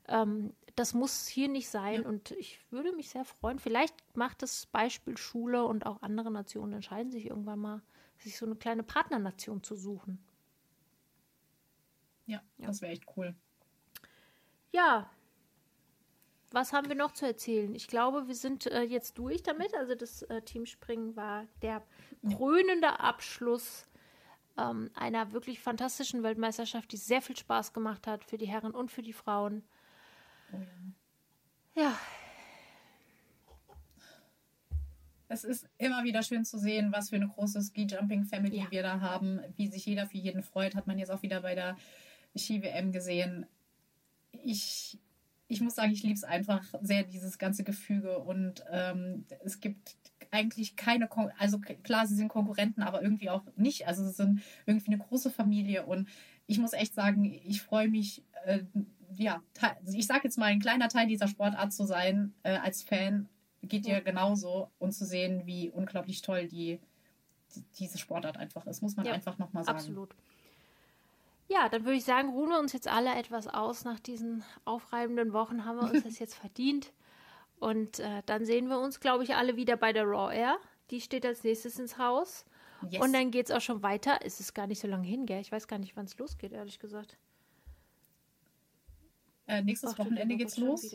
Ähm, das muss hier nicht sein ja. und ich würde mich sehr freuen. Vielleicht macht das Beispiel Schule und auch andere Nationen entscheiden sich irgendwann mal, sich so eine kleine Partnernation zu suchen. Ja, ja. das wäre echt cool. Ja. Was haben wir noch zu erzählen? Ich glaube, wir sind äh, jetzt durch damit. Also das äh, Teamspringen war der krönende Abschluss ähm, einer wirklich fantastischen Weltmeisterschaft, die sehr viel Spaß gemacht hat für die Herren und für die Frauen. Oh ja. ja. Es ist immer wieder schön zu sehen, was für eine große Ski-Jumping-Family ja. wir da haben, wie sich jeder für jeden freut. Hat man jetzt auch wieder bei der Ski-WM gesehen. Ich, ich muss sagen, ich liebe es einfach sehr, dieses ganze Gefüge. Und ähm, es gibt eigentlich keine, Kon also klar, sie sind Konkurrenten, aber irgendwie auch nicht. Also sie sind irgendwie eine große Familie. Und ich muss echt sagen, ich freue mich, äh, ja, ich sage jetzt mal, ein kleiner Teil dieser Sportart zu sein äh, als Fan. Geht dir genauso und zu sehen, wie unglaublich toll die, die diese Sportart einfach ist, muss man ja, einfach nochmal sagen. Absolut. Ja, dann würde ich sagen, ruhen wir uns jetzt alle etwas aus. Nach diesen aufreibenden Wochen haben wir uns das jetzt verdient. Und äh, dann sehen wir uns, glaube ich, alle wieder bei der Raw Air. Die steht als nächstes ins Haus. Yes. Und dann geht es auch schon weiter. Es ist gar nicht so lange hin, gell? Ich weiß gar nicht, wann es losgeht, ehrlich gesagt. Äh, nächstes Ach, Wochenende geht's los.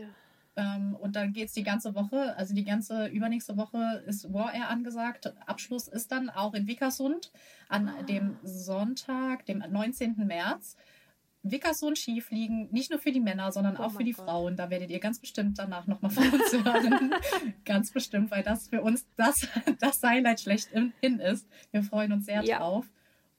Ähm, und dann geht es die ganze Woche, also die ganze übernächste Woche ist War Air angesagt. Abschluss ist dann auch in Wickersund an ah. dem Sonntag, dem 19. März. Wickersund Skifliegen, nicht nur für die Männer, sondern oh auch für die Gott. Frauen. Da werdet ihr ganz bestimmt danach nochmal von uns hören. ganz bestimmt, weil das für uns das, das Highlight schlechthin ist. Wir freuen uns sehr ja. drauf.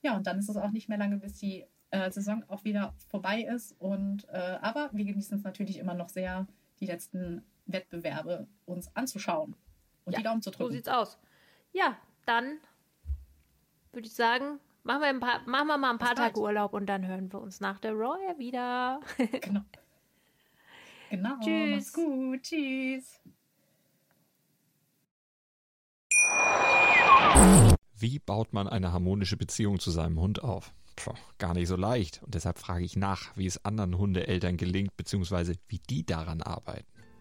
Ja, und dann ist es auch nicht mehr lange, bis die äh, Saison auch wieder vorbei ist. Und äh, aber wir genießen es natürlich immer noch sehr, die letzten Wettbewerbe uns anzuschauen und ja, die Daumen zu drücken. So sieht's aus. Ja, dann würde ich sagen, machen wir, ein paar, machen wir mal ein paar Tage Urlaub und dann hören wir uns nach der Royal wieder. genau. Genau. Tschüss. Mach's gut. Tschüss. Wie baut man eine harmonische Beziehung zu seinem Hund auf? Puh, gar nicht so leicht. Und deshalb frage ich nach, wie es anderen Hundeeltern gelingt, beziehungsweise wie die daran arbeiten.